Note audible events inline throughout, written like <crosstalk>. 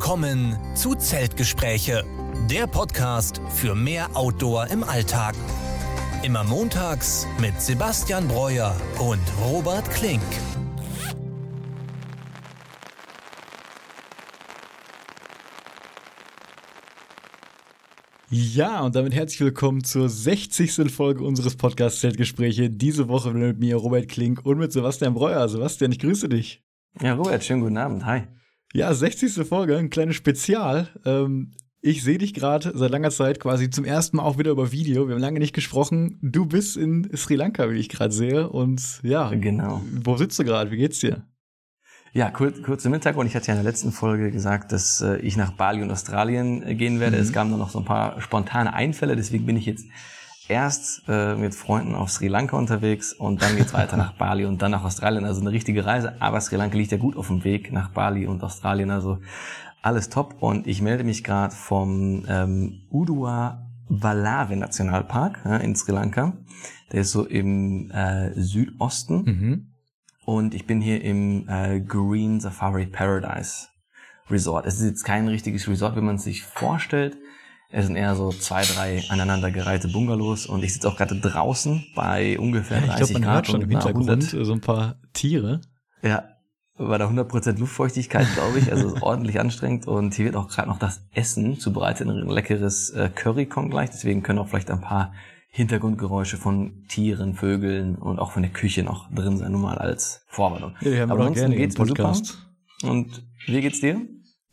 Willkommen zu Zeltgespräche, der Podcast für mehr Outdoor im Alltag. Immer montags mit Sebastian Breuer und Robert Klink. Ja, und damit herzlich willkommen zur 60. Folge unseres Podcasts Zeltgespräche. Diese Woche mit mir Robert Klink und mit Sebastian Breuer. Sebastian, ich grüße dich. Ja, Robert, schönen guten Abend. Hi. Ja, 60. Folge, ein kleines Spezial. Ähm, ich sehe dich gerade seit langer Zeit quasi zum ersten Mal auch wieder über Video. Wir haben lange nicht gesprochen. Du bist in Sri Lanka, wie ich gerade sehe. Und ja, genau. Wo sitzt du gerade? Wie geht's dir? Ja, kurz, kurz im Hintergrund. Ich hatte ja in der letzten Folge gesagt, dass äh, ich nach Bali und Australien äh, gehen werde. Mhm. Es kamen dann noch so ein paar spontane Einfälle. Deswegen bin ich jetzt erst äh, mit Freunden auf Sri Lanka unterwegs und dann geht's weiter <laughs> nach Bali und dann nach Australien. Also eine richtige Reise. Aber Sri Lanka liegt ja gut auf dem Weg nach Bali und Australien. Also alles top. Und ich melde mich gerade vom ähm, Udua Valave Nationalpark ja, in Sri Lanka. Der ist so im äh, Südosten. Mhm. Und ich bin hier im äh, Green Safari Paradise Resort. Es ist jetzt kein richtiges Resort, wie man es sich vorstellt. Es sind eher so zwei, drei aneinandergereihte Bungalows und ich sitze auch gerade draußen bei ungefähr 30 ja, ich glaub, man Grad. Hört schon im Hintergrund so ein paar Tiere. Ja, bei der 100% Luftfeuchtigkeit, glaube ich. Also <laughs> ordentlich anstrengend und hier wird auch gerade noch das Essen zubereitet. Ein leckeres äh, Curry kommt gleich, deswegen können auch vielleicht ein paar Hintergrundgeräusche von Tieren, Vögeln und auch von der Küche noch drin sein, nur mal als Vorwarnung. Ja, die haben Aber ansonsten geht's mir super. Und wie geht's dir?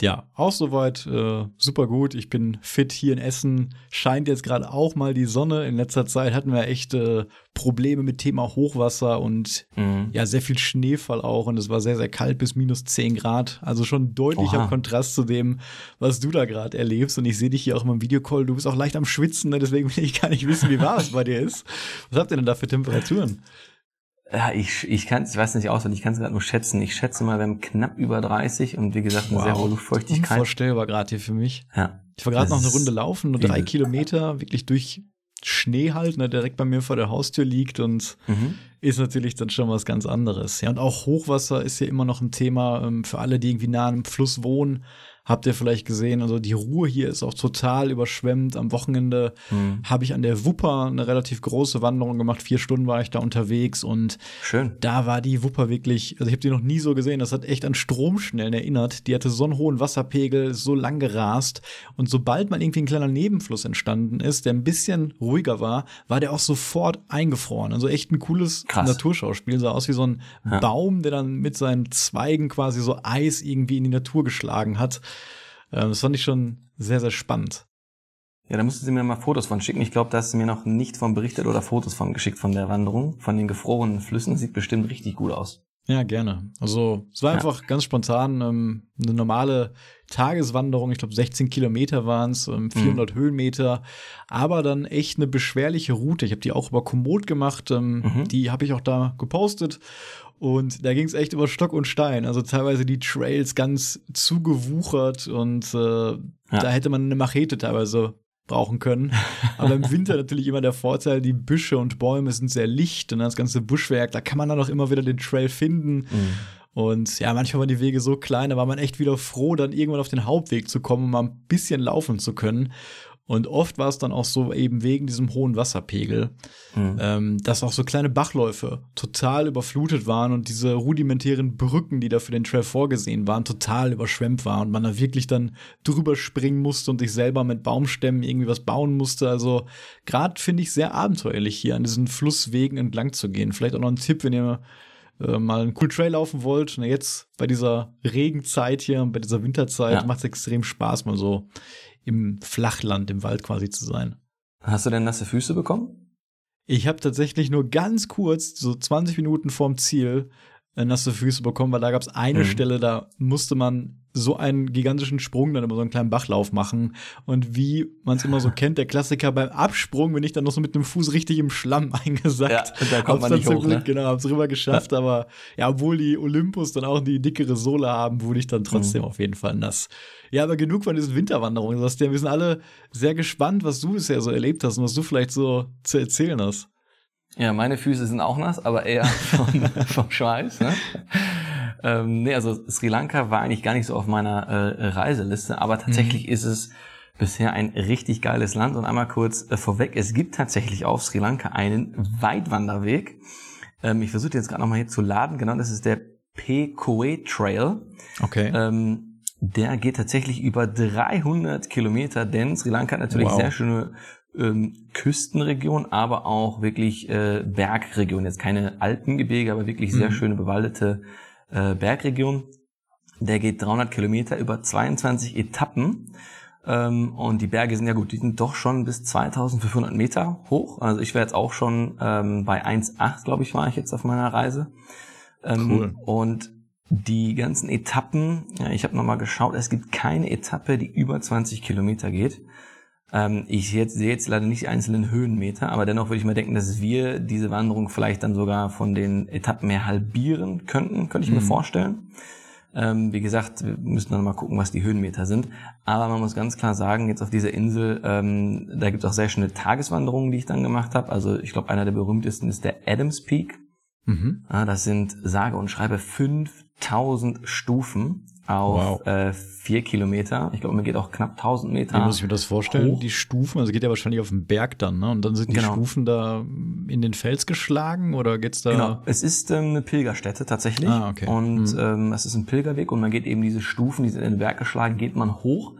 Ja, auch soweit äh, super gut. Ich bin fit hier in Essen. Scheint jetzt gerade auch mal die Sonne. In letzter Zeit hatten wir echt äh, Probleme mit Thema Hochwasser und mhm. ja, sehr viel Schneefall auch. Und es war sehr, sehr kalt bis minus 10 Grad. Also schon deutlicher Oha. Kontrast zu dem, was du da gerade erlebst. Und ich sehe dich hier auch immer im Videocall. Du bist auch leicht am Schwitzen, ne? deswegen will ich gar nicht wissen, wie warm es bei dir ist. Was habt ihr denn da für Temperaturen? Ja, ich, ich kann ich weiß nicht auswendig, ich kann es gerade nur schätzen. Ich schätze mal, wir haben knapp über 30 und wie gesagt eine wow. sehr hohe Luftfeuchtigkeit. Unvorstellbar gerade hier für mich. Ja. Ich war gerade noch eine Runde laufen, nur drei Kilometer, wirklich durch Schnee halt, ne, direkt bei mir vor der Haustür liegt und mhm. ist natürlich dann schon was ganz anderes. Ja, und auch Hochwasser ist ja immer noch ein Thema ähm, für alle, die irgendwie nah am Fluss wohnen habt ihr vielleicht gesehen. Also die Ruhe hier ist auch total überschwemmt. Am Wochenende mhm. habe ich an der Wupper eine relativ große Wanderung gemacht. Vier Stunden war ich da unterwegs und Schön. da war die Wupper wirklich, also ich habe die noch nie so gesehen. Das hat echt an Stromschnellen erinnert. Die hatte so einen hohen Wasserpegel, so lang gerast. Und sobald mal irgendwie ein kleiner Nebenfluss entstanden ist, der ein bisschen ruhiger war, war der auch sofort eingefroren. Also echt ein cooles Krass. Naturschauspiel. Sah aus wie so ein ja. Baum, der dann mit seinen Zweigen quasi so Eis irgendwie in die Natur geschlagen hat. Ähm, das fand ich schon sehr, sehr spannend. Ja, da mussten Sie mir mal Fotos von schicken. Ich glaube, da hast du mir noch nicht von berichtet oder Fotos von geschickt von der Wanderung, von den gefrorenen Flüssen. Sieht bestimmt richtig gut aus. Ja, gerne. Also es war ja. einfach ganz spontan ähm, eine normale Tageswanderung. Ich glaube 16 Kilometer waren es, ähm, 400 mhm. Höhenmeter, aber dann echt eine beschwerliche Route. Ich habe die auch über Komoot gemacht. Ähm, mhm. Die habe ich auch da gepostet und da ging es echt über Stock und Stein. Also teilweise die Trails ganz zugewuchert und äh, ja. da hätte man eine Machete teilweise brauchen können. Aber im Winter <laughs> natürlich immer der Vorteil, die Büsche und Bäume sind sehr licht und das ganze Buschwerk, da kann man dann auch immer wieder den Trail finden. Mhm. Und ja, manchmal waren die Wege so klein, da war man echt wieder froh, dann irgendwann auf den Hauptweg zu kommen, um mal ein bisschen laufen zu können. Und oft war es dann auch so eben wegen diesem hohen Wasserpegel, mhm. ähm, dass auch so kleine Bachläufe total überflutet waren und diese rudimentären Brücken, die da für den Trail vorgesehen waren, total überschwemmt waren und man da wirklich dann drüber springen musste und sich selber mit Baumstämmen irgendwie was bauen musste. Also gerade finde ich sehr abenteuerlich hier an diesen Flusswegen entlang zu gehen. Vielleicht auch noch ein Tipp, wenn ihr äh, mal einen coolen Trail laufen wollt. Na, jetzt bei dieser Regenzeit hier, bei dieser Winterzeit ja. macht es extrem Spaß, mal so im Flachland, im Wald quasi zu sein. Hast du denn nasse Füße bekommen? Ich habe tatsächlich nur ganz kurz, so 20 Minuten vorm Ziel, äh, nasse Füße bekommen, weil da gab es eine mhm. Stelle, da musste man so einen gigantischen Sprung dann über so einen kleinen Bachlauf machen. Und wie man es immer so kennt, der Klassiker beim Absprung bin ich dann noch so mit dem Fuß richtig im Schlamm <laughs> eingesackt. Ja, da kommt hab's man nicht hoch, ne? Genau, hab's rüber geschafft, ja. aber ja, obwohl die Olympus dann auch die dickere Sohle haben, wurde ich dann trotzdem mhm. auf jeden Fall nass. Ja, aber genug von diesen Winterwanderungen, Sebastian. Wir sind alle sehr gespannt, was du bisher so erlebt hast und was du vielleicht so zu erzählen hast. Ja, meine Füße sind auch nass, aber eher <laughs> von, vom Schweiß. Ne? Ähm, nee, also Sri Lanka war eigentlich gar nicht so auf meiner äh, Reiseliste, aber tatsächlich mhm. ist es bisher ein richtig geiles Land. Und einmal kurz äh, vorweg, es gibt tatsächlich auf Sri Lanka einen Weitwanderweg. Ähm, ich versuche jetzt gerade nochmal hier zu laden. Genau, das ist der Pekoe Trail. Okay. Ähm, der geht tatsächlich über 300 Kilometer, denn Sri Lanka hat natürlich wow. sehr schöne ähm, Küstenregion, aber auch wirklich äh, Bergregion. Jetzt keine Alpengebirge, aber wirklich sehr mhm. schöne bewaldete äh, Bergregion. Der geht 300 Kilometer über 22 Etappen. Ähm, und die Berge sind ja gut, die sind doch schon bis 2500 Meter hoch. Also ich wäre jetzt auch schon ähm, bei 1,8, glaube ich, war ich jetzt auf meiner Reise. Ähm, cool. Und die ganzen Etappen, ja, ich habe nochmal geschaut, es gibt keine Etappe, die über 20 Kilometer geht. Ähm, ich sehe jetzt, sehe jetzt leider nicht die einzelnen Höhenmeter, aber dennoch würde ich mal denken, dass wir diese Wanderung vielleicht dann sogar von den Etappen mehr halbieren könnten, könnte ich mhm. mir vorstellen. Ähm, wie gesagt, wir müssen dann mal gucken, was die Höhenmeter sind. Aber man muss ganz klar sagen, jetzt auf dieser Insel, ähm, da gibt es auch sehr schöne Tageswanderungen, die ich dann gemacht habe. Also ich glaube, einer der berühmtesten ist der Adams Peak. Mhm. Ja, das sind sage und schreibe 5000 Stufen auf wow. äh, vier Kilometer. Ich glaube, man geht auch knapp 1000 Meter. Wie muss ich mir das vorstellen? Hoch. Die Stufen, also geht ja wahrscheinlich auf den Berg dann, ne? Und dann sind die genau. Stufen da in den Fels geschlagen oder geht's da? Genau, es ist ähm, eine Pilgerstätte tatsächlich. Ah, okay. Und mhm. ähm, es ist ein Pilgerweg und man geht eben diese Stufen, die sind in den Berg geschlagen, geht man hoch.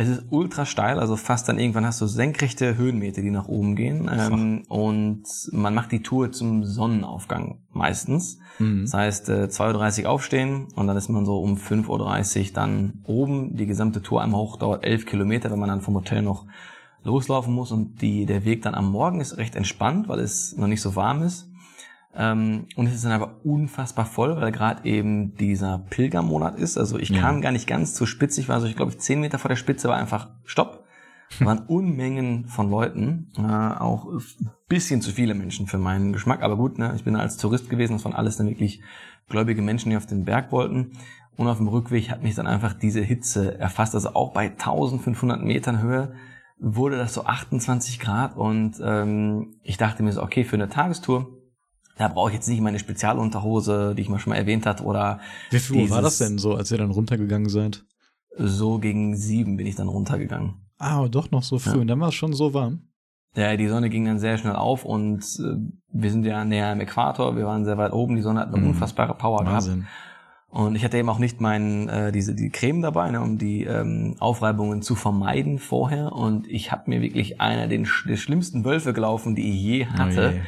Es ist ultra steil, also fast dann irgendwann hast du senkrechte Höhenmeter, die nach oben gehen. Ähm, und man macht die Tour zum Sonnenaufgang meistens. Mhm. Das heißt, äh, 2.30 Uhr aufstehen und dann ist man so um 5.30 Uhr dann oben. Die gesamte Tour einmal hoch dauert 11 Kilometer, wenn man dann vom Hotel noch loslaufen muss. Und die, der Weg dann am Morgen ist recht entspannt, weil es noch nicht so warm ist. Ähm, und es ist dann aber unfassbar voll, weil gerade eben dieser Pilgermonat ist. Also ich ja. kam gar nicht ganz zur Spitze. Ich war so, ich glaube, zehn Meter vor der Spitze war einfach Stopp. Da waren <laughs> Unmengen von Leuten, äh, auch ein bisschen zu viele Menschen für meinen Geschmack. Aber gut, ne, ich bin als Tourist gewesen. Das waren alles dann wirklich gläubige Menschen, die auf den Berg wollten. Und auf dem Rückweg hat mich dann einfach diese Hitze erfasst. Also auch bei 1500 Metern Höhe wurde das so 28 Grad. Und ähm, ich dachte mir so, okay, für eine Tagestour da brauche ich jetzt nicht meine Spezialunterhose, die ich mal schon mal erwähnt hat, oder. Wie viel Uhr war das denn so, als ihr dann runtergegangen seid? So gegen sieben bin ich dann runtergegangen. Ah, doch noch so früh. Ja. Und dann war es schon so warm. Ja, die Sonne ging dann sehr schnell auf und äh, wir sind ja näher am Äquator, wir waren sehr weit oben, die Sonne hat eine mhm. unfassbare Power Wahnsinn. gehabt. Und ich hatte eben auch nicht mein, äh, diese die Creme dabei, ne, um die ähm, Aufreibungen zu vermeiden vorher. Und ich habe mir wirklich einer der schlimmsten Wölfe gelaufen, die ich je hatte. Oh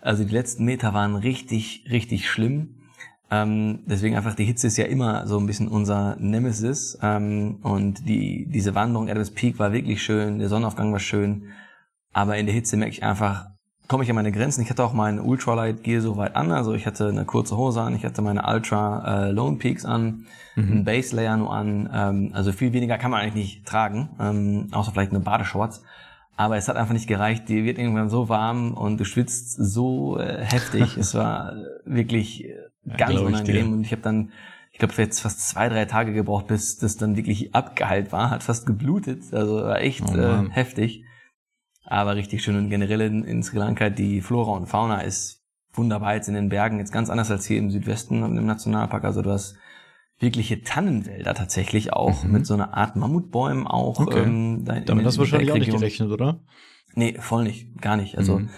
also die letzten Meter waren richtig, richtig schlimm. Ähm, deswegen einfach die Hitze ist ja immer so ein bisschen unser Nemesis. Ähm, und die, diese Wanderung Adams Peak war wirklich schön, der Sonnenaufgang war schön. Aber in der Hitze merke ich einfach, komme ich an meine Grenzen. Ich hatte auch mein Ultralight Gear so weit an. Also ich hatte eine kurze Hose an, ich hatte meine Ultra äh, Lone Peaks an, mhm. einen Base Layer nur an. Ähm, also viel weniger kann man eigentlich nicht tragen, ähm, außer vielleicht eine Badeshorts. Aber es hat einfach nicht gereicht. Die wird irgendwann so warm und du schwitzt so äh, heftig. es war wirklich äh, ganz ja, unangenehm. Ich und ich habe dann, ich glaube, jetzt fast zwei, drei Tage gebraucht, bis das dann wirklich abgeheilt war. Hat fast geblutet. Also war echt oh, äh, heftig. Aber richtig schön. Und generell in, in Sri Lanka, die Flora und Fauna ist wunderbar jetzt in den Bergen. Jetzt ganz anders als hier im Südwesten im Nationalpark. Also du hast wirkliche Tannenwälder tatsächlich auch mhm. mit so einer Art Mammutbäumen auch. Okay. Ähm, da Damit hast du wahrscheinlich auch nicht gerechnet, oder? Nee, voll nicht, gar nicht. Also mhm.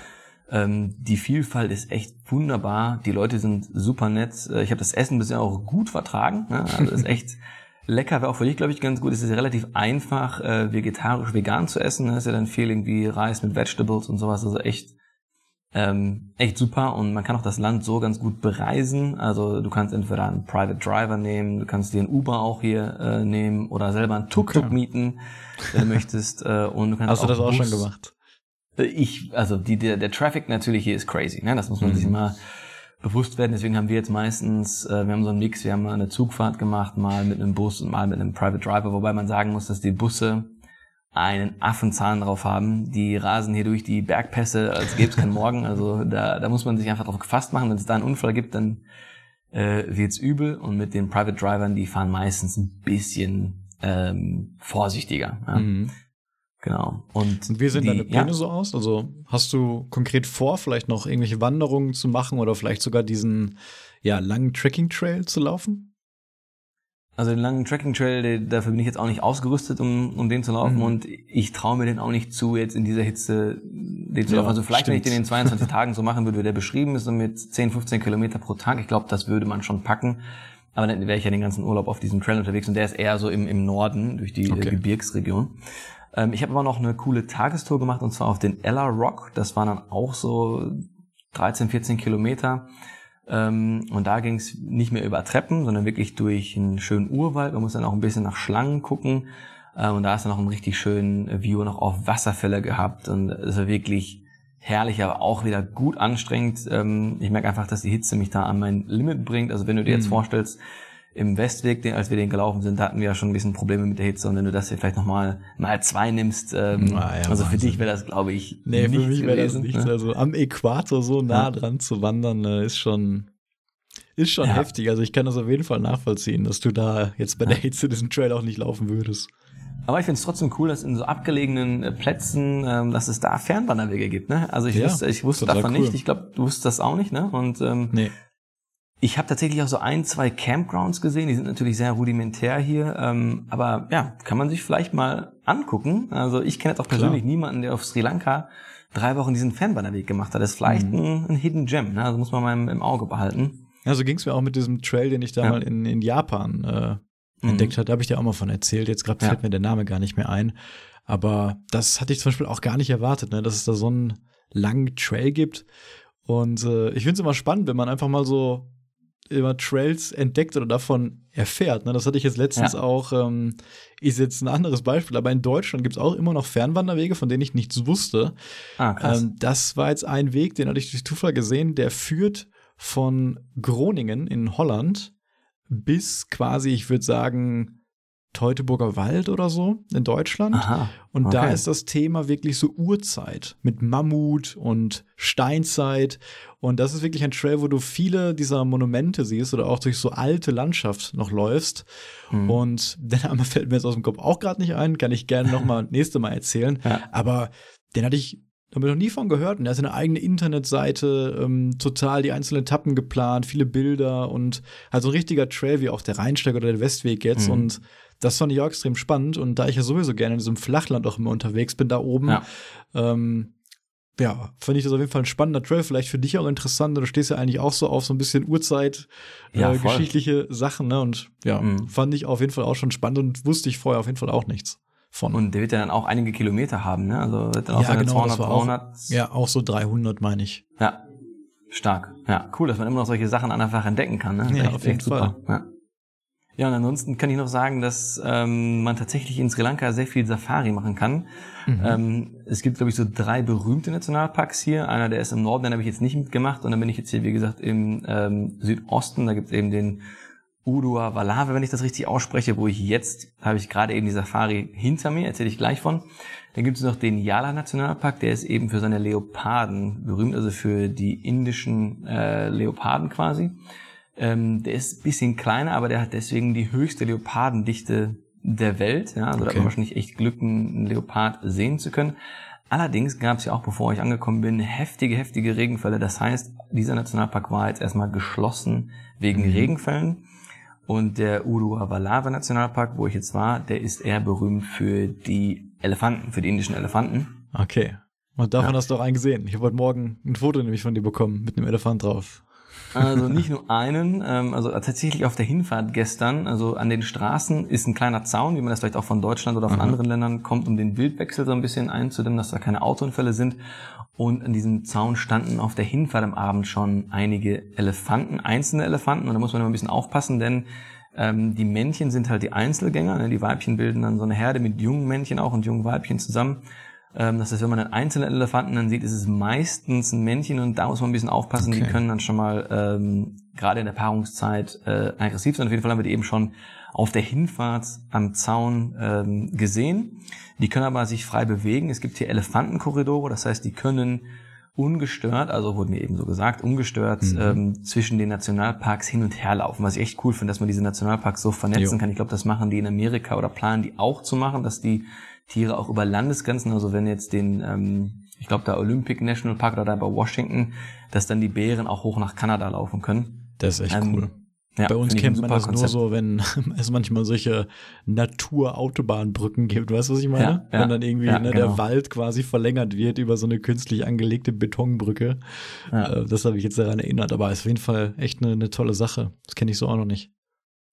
ähm, die Vielfalt ist echt wunderbar. Die Leute sind super nett. Äh, ich habe das Essen bisher auch gut vertragen. Ne? Also ist <laughs> echt lecker. Wäre auch für dich, glaube ich, ganz gut. Es ist relativ einfach, äh, vegetarisch, vegan zu essen. Da ist ja dann viel irgendwie Reis mit Vegetables und sowas. Also echt ähm, echt super und man kann auch das Land so ganz gut bereisen. Also du kannst entweder einen Private Driver nehmen, du kannst dir einen Uber auch hier äh, nehmen oder selber einen Tuk-Tuk okay. mieten, wenn du <laughs> möchtest. Äh, und du kannst Hast auch du das auch schon gemacht? Äh, ich, also die, der, der Traffic natürlich hier ist crazy, ne? Das muss man mhm. sich mal bewusst werden. Deswegen haben wir jetzt meistens, äh, wir haben so einen Mix, wir haben mal eine Zugfahrt gemacht, mal mit einem Bus und mal mit einem Private Driver, wobei man sagen muss, dass die Busse einen Affenzahn drauf haben. Die rasen hier durch die Bergpässe, als gäbe es keinen Morgen. Also da, da muss man sich einfach drauf gefasst machen. Wenn es da einen Unfall gibt, dann äh, wird's übel. Und mit den Private Drivern, die fahren meistens ein bisschen ähm, vorsichtiger. Ja. Mhm. Genau. Und, und wie sehen die, deine Pläne ja. so aus? Also hast du konkret vor, vielleicht noch irgendwelche Wanderungen zu machen oder vielleicht sogar diesen ja, langen Trekking-Trail zu laufen? Also den langen Trekking Trail, dafür bin ich jetzt auch nicht ausgerüstet, um, um den zu laufen mhm. und ich traue mir den auch nicht zu, jetzt in dieser Hitze den zu ja, laufen. Also vielleicht, stimmt. wenn ich den in 22 <laughs> Tagen so machen würde, wie der beschrieben ist, so mit 10, 15 Kilometer pro Tag, ich glaube, das würde man schon packen. Aber dann wäre ich ja den ganzen Urlaub auf diesem Trail unterwegs und der ist eher so im, im Norden, durch die okay. Gebirgsregion. Ähm, ich habe aber noch eine coole Tagestour gemacht und zwar auf den Ella Rock. Das waren dann auch so 13, 14 Kilometer. Ähm, und da ging es nicht mehr über Treppen, sondern wirklich durch einen schönen Urwald. Man muss dann auch ein bisschen nach Schlangen gucken. Ähm, und da ist dann noch einen richtig schönen View noch auf Wasserfälle gehabt. Und es war wirklich herrlich, aber auch wieder gut anstrengend. Ähm, ich merke einfach, dass die Hitze mich da an mein Limit bringt. Also wenn du dir jetzt mhm. vorstellst, im Westweg, als wir den gelaufen sind, da hatten wir ja schon ein bisschen Probleme mit der Hitze und wenn du das hier vielleicht nochmal mal zwei nimmst, ähm, ah, ja, also für dich wäre das, glaube ich, nee, für mich wäre das nichts. Ne? Also am Äquator so nah ja. dran zu wandern, äh, ist schon ist schon ja. heftig. Also ich kann das auf jeden Fall nachvollziehen, dass du da jetzt bei der Hitze diesen Trail auch nicht laufen würdest. Aber ich finde es trotzdem cool, dass in so abgelegenen äh, Plätzen, ähm, dass es da Fernwanderwege gibt. Ne? Also ich wusste, ich wusste davon cool. nicht. Ich glaube, du wusstest das auch nicht. Ne? Und ähm, nee. Ich habe tatsächlich auch so ein, zwei Campgrounds gesehen, die sind natürlich sehr rudimentär hier, ähm, aber ja, kann man sich vielleicht mal angucken. Also ich kenne jetzt auch persönlich Klar. niemanden, der auf Sri Lanka drei Wochen diesen Fernwanderweg gemacht hat. Das ist vielleicht mhm. ein, ein, Hidden Gem, ne? also muss man mal im, im Auge behalten. Ja, so ging es mir auch mit diesem Trail, den ich da ja. mal in, in Japan äh, mhm. entdeckt hatte. Da habe ich dir auch mal von erzählt. Jetzt gerade ja. fällt mir der Name gar nicht mehr ein. Aber das hatte ich zum Beispiel auch gar nicht erwartet, ne? dass es da so einen langen Trail gibt. Und äh, ich finde es immer spannend, wenn man einfach mal so immer Trails entdeckt oder davon erfährt. Ne? Das hatte ich jetzt letztens ja. auch, ähm, ist jetzt ein anderes Beispiel, aber in Deutschland gibt es auch immer noch Fernwanderwege, von denen ich nichts wusste. Ah, krass. Ähm, das war jetzt ein Weg, den hatte ich durch Zufall gesehen, der führt von Groningen in Holland bis quasi, ich würde sagen, Teutoburger Wald oder so in Deutschland. Aha, und okay. da ist das Thema wirklich so Urzeit mit Mammut und Steinzeit. Und das ist wirklich ein Trail, wo du viele dieser Monumente siehst oder auch durch so alte Landschaft noch läufst. Mhm. Und <laughs> der Name fällt mir jetzt aus dem Kopf auch gerade nicht ein, kann ich gerne noch mal <laughs> nächste Mal erzählen. Ja. Aber den hatte ich habe ich noch nie von gehört. Und er hat eine eigene Internetseite, ähm, total die einzelnen Etappen geplant, viele Bilder und halt so ein richtiger Trail wie auch der Rheinsteig oder der Westweg jetzt. Mhm. Und das fand ich auch extrem spannend. Und da ich ja sowieso gerne in diesem Flachland auch immer unterwegs bin, da oben, ja, ähm, ja fand ich das auf jeden Fall ein spannender Trail. Vielleicht für dich auch interessant. Du stehst ja eigentlich auch so auf so ein bisschen Uhrzeit, ja, äh, geschichtliche Sachen. Ne? Und ja, mhm. fand ich auf jeden Fall auch schon spannend und wusste ich vorher auf jeden Fall auch nichts. Von. Und der wird ja dann auch einige Kilometer haben, ne? Also wird dann auch ja, genau, 200, 300. Auch, ja, auch so 300 meine ich. Ja, stark. Ja, cool, dass man immer noch solche Sachen einfach entdecken kann. Ne? Ja, auf jeden Fall. Ja. Ja, und ansonsten kann ich noch sagen, dass ähm, man tatsächlich in Sri Lanka sehr viel Safari machen kann. Mhm. Ähm, es gibt, glaube ich, so drei berühmte Nationalparks hier. Einer, der ist im Norden, den habe ich jetzt nicht mitgemacht. Und dann bin ich jetzt hier, wie gesagt, im ähm, Südosten. Da gibt es eben den Udua Valave, wenn ich das richtig ausspreche, wo ich jetzt, habe ich gerade eben die Safari hinter mir, erzähle ich gleich von. Dann gibt es noch den Yala Nationalpark, der ist eben für seine Leoparden berühmt, also für die indischen äh, Leoparden quasi. Ähm, der ist bisschen kleiner, aber der hat deswegen die höchste Leopardendichte der Welt. Ja, also okay. da hat man wahrscheinlich echt Glück, einen Leopard sehen zu können. Allerdings gab es ja auch, bevor ich angekommen bin, heftige, heftige Regenfälle. Das heißt, dieser Nationalpark war jetzt erstmal geschlossen wegen mhm. Regenfällen. Und der Uruavalava Nationalpark, wo ich jetzt war, der ist eher berühmt für die Elefanten, für die indischen Elefanten. Okay. Und davon ja. hast du auch einen gesehen. Ich habe heute Morgen ein Foto nämlich von dir bekommen mit einem Elefant drauf. Also nicht nur einen, ähm, also tatsächlich auf der Hinfahrt gestern, also an den Straßen ist ein kleiner Zaun, wie man das vielleicht auch von Deutschland oder von Aha. anderen Ländern kommt, um den Wildwechsel so ein bisschen einzudämmen, dass da keine Autounfälle sind. Und an diesem Zaun standen auf der Hinfahrt am Abend schon einige Elefanten, einzelne Elefanten. Und da muss man immer ein bisschen aufpassen, denn ähm, die Männchen sind halt die Einzelgänger, ne? die Weibchen bilden dann so eine Herde mit jungen Männchen auch und jungen Weibchen zusammen. Ähm, das heißt, wenn man einen einzelnen Elefanten dann sieht, ist es meistens ein Männchen und da muss man ein bisschen aufpassen. Okay. Die können dann schon mal ähm, gerade in der Paarungszeit äh, aggressiv sein. Auf jeden Fall haben wir die eben schon auf der Hinfahrt am Zaun ähm, gesehen. Die können aber sich frei bewegen. Es gibt hier Elefantenkorridore, das heißt, die können ungestört, also wurde mir eben so gesagt, ungestört mhm. ähm, zwischen den Nationalparks hin und her laufen, was ich echt cool finde, dass man diese Nationalparks so vernetzen jo. kann. Ich glaube, das machen die in Amerika oder planen die auch zu machen, dass die Tiere auch über Landesgrenzen, also wenn jetzt den, ähm, ich glaube, der Olympic National Park oder da bei Washington, dass dann die Bären auch hoch nach Kanada laufen können. Das ist echt ähm, cool. Ja, Bei uns kennt man das Konzept. nur so, wenn <laughs> es manchmal solche Natur-Autobahnbrücken gibt. Weißt du, was ich meine? Ja, ja, wenn dann irgendwie ja, ne, genau. der Wald quasi verlängert wird über so eine künstlich angelegte Betonbrücke. Äh, das habe ich jetzt daran erinnert. Aber ist auf jeden Fall echt eine, eine tolle Sache. Das kenne ich so auch noch nicht.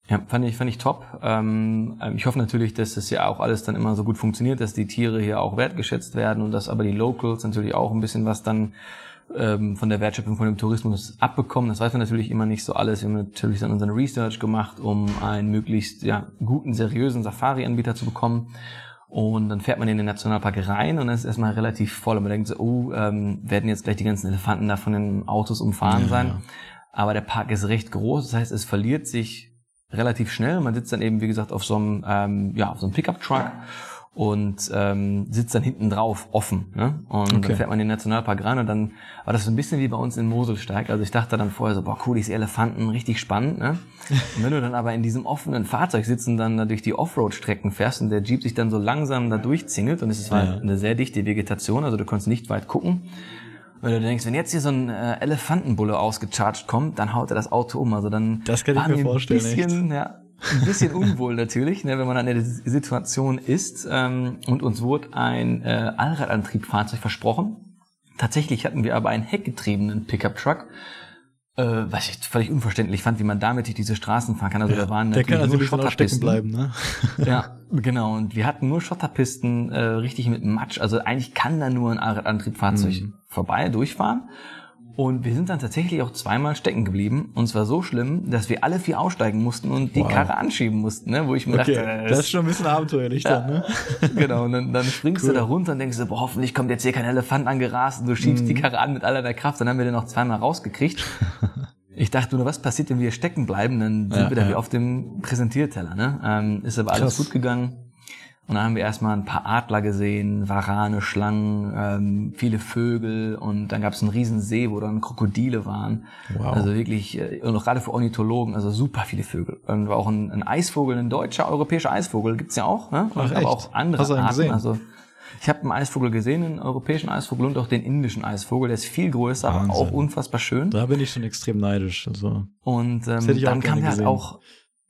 Ja, fand ich, fand ich top. Ähm, ich hoffe natürlich, dass das ja auch alles dann immer so gut funktioniert, dass die Tiere hier auch wertgeschätzt werden und dass aber die Locals natürlich auch ein bisschen was dann ähm, von der Wertschöpfung von dem Tourismus abbekommen. Das weiß man natürlich immer nicht so alles. Wir haben natürlich dann unseren Research gemacht, um einen möglichst ja, guten, seriösen Safari-Anbieter zu bekommen. Und dann fährt man in den Nationalpark rein und dann ist erstmal relativ voll. Und man denkt so, oh, ähm, werden jetzt gleich die ganzen Elefanten da von den Autos umfahren ja, sein. Ja. Aber der Park ist recht groß, das heißt, es verliert sich relativ schnell. Man sitzt dann eben, wie gesagt, auf so einem, ähm, ja, auf so einem Pickup-Truck und ähm, sitzt dann hinten drauf offen. Ne? Und okay. dann fährt man in den Nationalpark rein und dann war das so ein bisschen wie bei uns in Moselsteig. Also ich dachte dann vorher so, boah cool, diese Elefanten, richtig spannend. Ne? Und wenn du dann aber in diesem offenen Fahrzeug sitzen, dann da durch die Offroad-Strecken fährst und der Jeep sich dann so langsam da durchzingelt und es war ja. eine sehr dichte Vegetation, also du konntest nicht weit gucken. Wenn du denkst, wenn jetzt hier so ein äh, Elefantenbulle ausgecharged kommt, dann haut er das Auto um. Also dann das kann ich mir vorstellen. Ein bisschen, echt. ja, ein bisschen unwohl natürlich, ne, wenn man an der Situation ist. Ähm, und uns wurde ein äh, Allradantriebfahrzeug versprochen. Tatsächlich hatten wir aber einen heckgetriebenen Pickup-Truck, äh, was ich völlig unverständlich fand, wie man damit durch diese Straßen fahren kann. Also ja, da waren der kann natürlich nur Schotterpisten bleiben, ne? <laughs> ja, genau. Und wir hatten nur Schotterpisten, äh, richtig mit Matsch. Also eigentlich kann da nur ein Allradantriebfahrzeug mhm. vorbei durchfahren. Und wir sind dann tatsächlich auch zweimal stecken geblieben. Und zwar so schlimm, dass wir alle vier aussteigen mussten und die wow. Karre anschieben mussten, ne? wo ich mir okay. dachte, das, das ist schon ein bisschen abenteuerlich ja. dann, ne? <laughs> genau, und dann, dann springst cool. du da runter und denkst so, boah, hoffentlich kommt jetzt hier kein Elefant angerast und du schiebst mhm. die Karre an mit aller der Kraft. Dann haben wir den noch zweimal rausgekriegt. <laughs> Ich dachte nur, was passiert, wenn wir stecken bleiben? Dann sind ja, wir da ja. wie auf dem Präsentierteller. Ne? Ähm, ist aber alles Krass. gut gegangen. Und dann haben wir erstmal ein paar Adler gesehen, Warane, Schlangen, ähm, viele Vögel und dann gab es einen riesen See, wo dann Krokodile waren. Wow. Also wirklich, äh, und auch gerade für Ornithologen, also super viele Vögel. Und auch ein, ein Eisvogel, ein deutscher, europäischer Eisvogel, gibt's ja auch, ne? Ach, aber auch andere Hast du Arten. Gesehen? Also ich habe einen Eisvogel gesehen, einen europäischen Eisvogel und auch den indischen Eisvogel. Der ist viel größer, Wahnsinn. aber auch unfassbar schön. Da bin ich schon extrem neidisch. Also und ähm, dann kam halt auch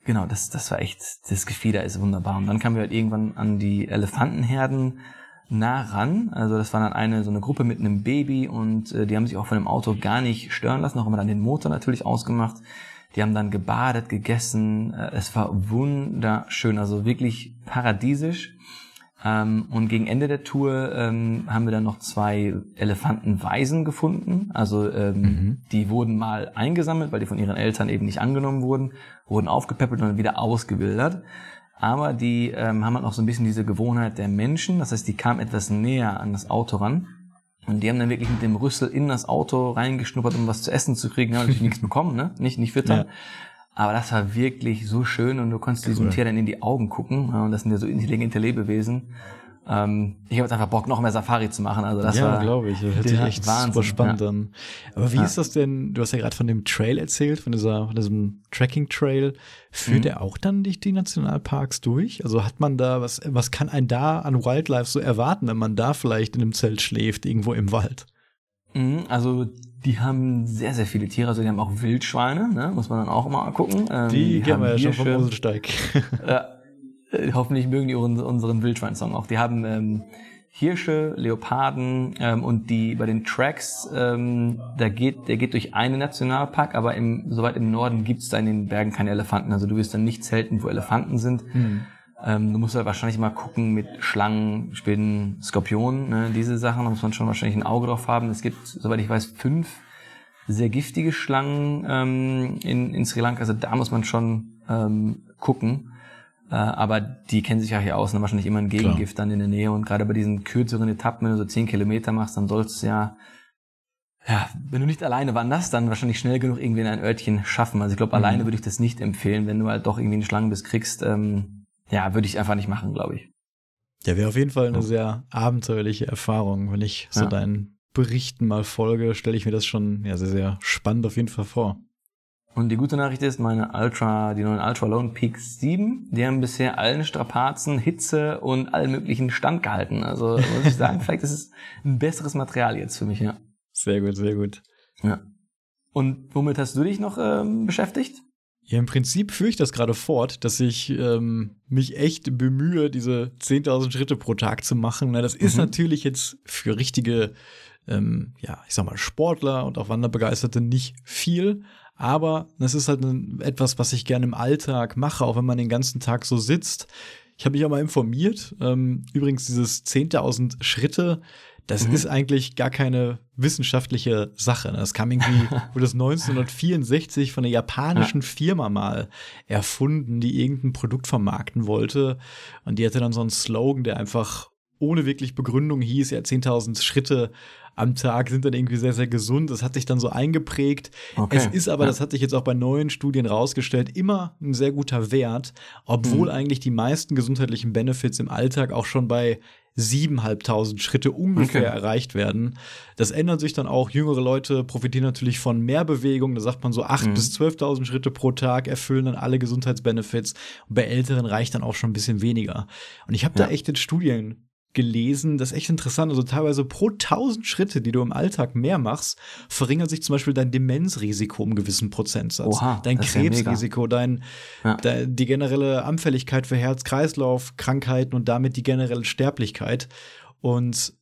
Genau, das, das war echt, das Gefieder ist wunderbar. Und dann kamen wir halt irgendwann an die Elefantenherden nah ran. Also das war dann eine so eine Gruppe mit einem Baby und äh, die haben sich auch von dem Auto gar nicht stören lassen, auch immer dann den Motor natürlich ausgemacht. Die haben dann gebadet, gegessen. Äh, es war wunderschön, also wirklich paradiesisch. Ähm, und gegen Ende der Tour ähm, haben wir dann noch zwei Elefantenweisen gefunden. Also ähm, mhm. die wurden mal eingesammelt, weil die von ihren Eltern eben nicht angenommen wurden, wurden aufgepäppelt und dann wieder ausgewildert. Aber die ähm, haben halt noch so ein bisschen diese Gewohnheit der Menschen. Das heißt, die kamen etwas näher an das Auto ran. Und die haben dann wirklich mit dem Rüssel in das Auto reingeschnuppert, um was zu essen zu kriegen. Haben natürlich nichts bekommen, ne? Nicht, nicht füttern. Ja. Aber das war wirklich so schön und du konntest cool. diesem Tier dann in die Augen gucken. Und das sind ja so intelligente Lebewesen. Ähm, ich habe jetzt einfach Bock, noch mehr Safari zu machen. Also das ja, glaube ich. Das hört sich echt Wahnsinn. super spannend ja. an. Aber wie ja. ist das denn? Du hast ja gerade von dem Trail erzählt, von dieser, von diesem Tracking Trail. Führt mhm. er auch dann durch die Nationalparks durch? Also hat man da was? Was kann ein da an Wildlife so erwarten, wenn man da vielleicht in einem Zelt schläft irgendwo im Wald? Mhm, also die haben sehr, sehr viele Tiere. Also die haben auch Wildschweine, ne? muss man dann auch mal gucken. Ähm, die, die kennen wir ja schon vom Moselsteig. <laughs> ja, äh, hoffentlich mögen die unseren, unseren Wildschwein-Song auch. Die haben ähm, Hirsche, Leoparden ähm, und die bei den Tracks, ähm, da geht, der geht durch einen Nationalpark, aber im, soweit im Norden gibt's da in den Bergen keine Elefanten. Also du wirst dann nicht zelten, wo Elefanten sind. Mhm. Ähm, du musst halt wahrscheinlich mal gucken mit Schlangen, Spinnen, Skorpionen, ne, diese Sachen, da muss man schon wahrscheinlich ein Auge drauf haben. Es gibt, soweit ich weiß, fünf sehr giftige Schlangen ähm, in, in Sri Lanka. Also da muss man schon ähm, gucken. Äh, aber die kennen sich ja hier aus, ne? wahrscheinlich immer ein Gegengift Klar. dann in der Nähe. Und gerade bei diesen kürzeren Etappen, wenn du so zehn Kilometer machst, dann sollst du ja ja, wenn du nicht alleine wanderst, dann wahrscheinlich schnell genug irgendwie in ein Örtchen schaffen. Also ich glaube, mhm. alleine würde ich das nicht empfehlen, wenn du halt doch irgendwie einen Schlangenbiss kriegst. Ähm, ja, würde ich einfach nicht machen, glaube ich. Ja, wäre auf jeden Fall eine sehr abenteuerliche Erfahrung. Wenn ich so ja. deinen Berichten mal folge, stelle ich mir das schon ja, sehr, sehr spannend auf jeden Fall vor. Und die gute Nachricht ist, meine Ultra, die neuen Ultra Lone Peak 7, die haben bisher allen Strapazen, Hitze und allen möglichen Stand gehalten. Also muss ich sagen, <laughs> vielleicht ist es ein besseres Material jetzt für mich, ja. Sehr gut, sehr gut. Ja. Und womit hast du dich noch ähm, beschäftigt? Ja, im Prinzip führe ich das gerade fort, dass ich ähm, mich echt bemühe, diese 10.000 Schritte pro Tag zu machen. Na, das ist mhm. natürlich jetzt für richtige, ähm, ja, ich sag mal, Sportler und auch Wanderbegeisterte nicht viel. Aber das ist halt etwas, was ich gerne im Alltag mache, auch wenn man den ganzen Tag so sitzt. Ich habe mich auch mal informiert. Ähm, übrigens, dieses 10.000 Schritte, das mhm. ist eigentlich gar keine wissenschaftliche Sache. Das kam irgendwie, <laughs> wurde das 1964 von einer japanischen ja. Firma mal erfunden, die irgendein Produkt vermarkten wollte. Und die hatte dann so einen Slogan, der einfach ohne wirklich Begründung hieß, ja, 10.000 Schritte am Tag sind dann irgendwie sehr, sehr gesund. Das hat sich dann so eingeprägt. Okay. Es ist aber, ja. das hat sich jetzt auch bei neuen Studien rausgestellt, immer ein sehr guter Wert, obwohl mhm. eigentlich die meisten gesundheitlichen Benefits im Alltag auch schon bei 7.500 Schritte ungefähr okay. erreicht werden. Das ändert sich dann auch. Jüngere Leute profitieren natürlich von mehr Bewegung. Da sagt man so 8.000 mhm. bis 12.000 Schritte pro Tag erfüllen dann alle Gesundheitsbenefits. Und bei Älteren reicht dann auch schon ein bisschen weniger. Und ich habe ja. da echt in Studien gelesen, das ist echt interessant. Also teilweise pro 1000 Schritte, die du im Alltag mehr machst, verringert sich zum Beispiel dein Demenzrisiko um gewissen Prozentsatz. Oha, dein Krebsrisiko, ja dein, ja. dein, die generelle Anfälligkeit für Herz-Kreislauf-Krankheiten und damit die generelle Sterblichkeit. Und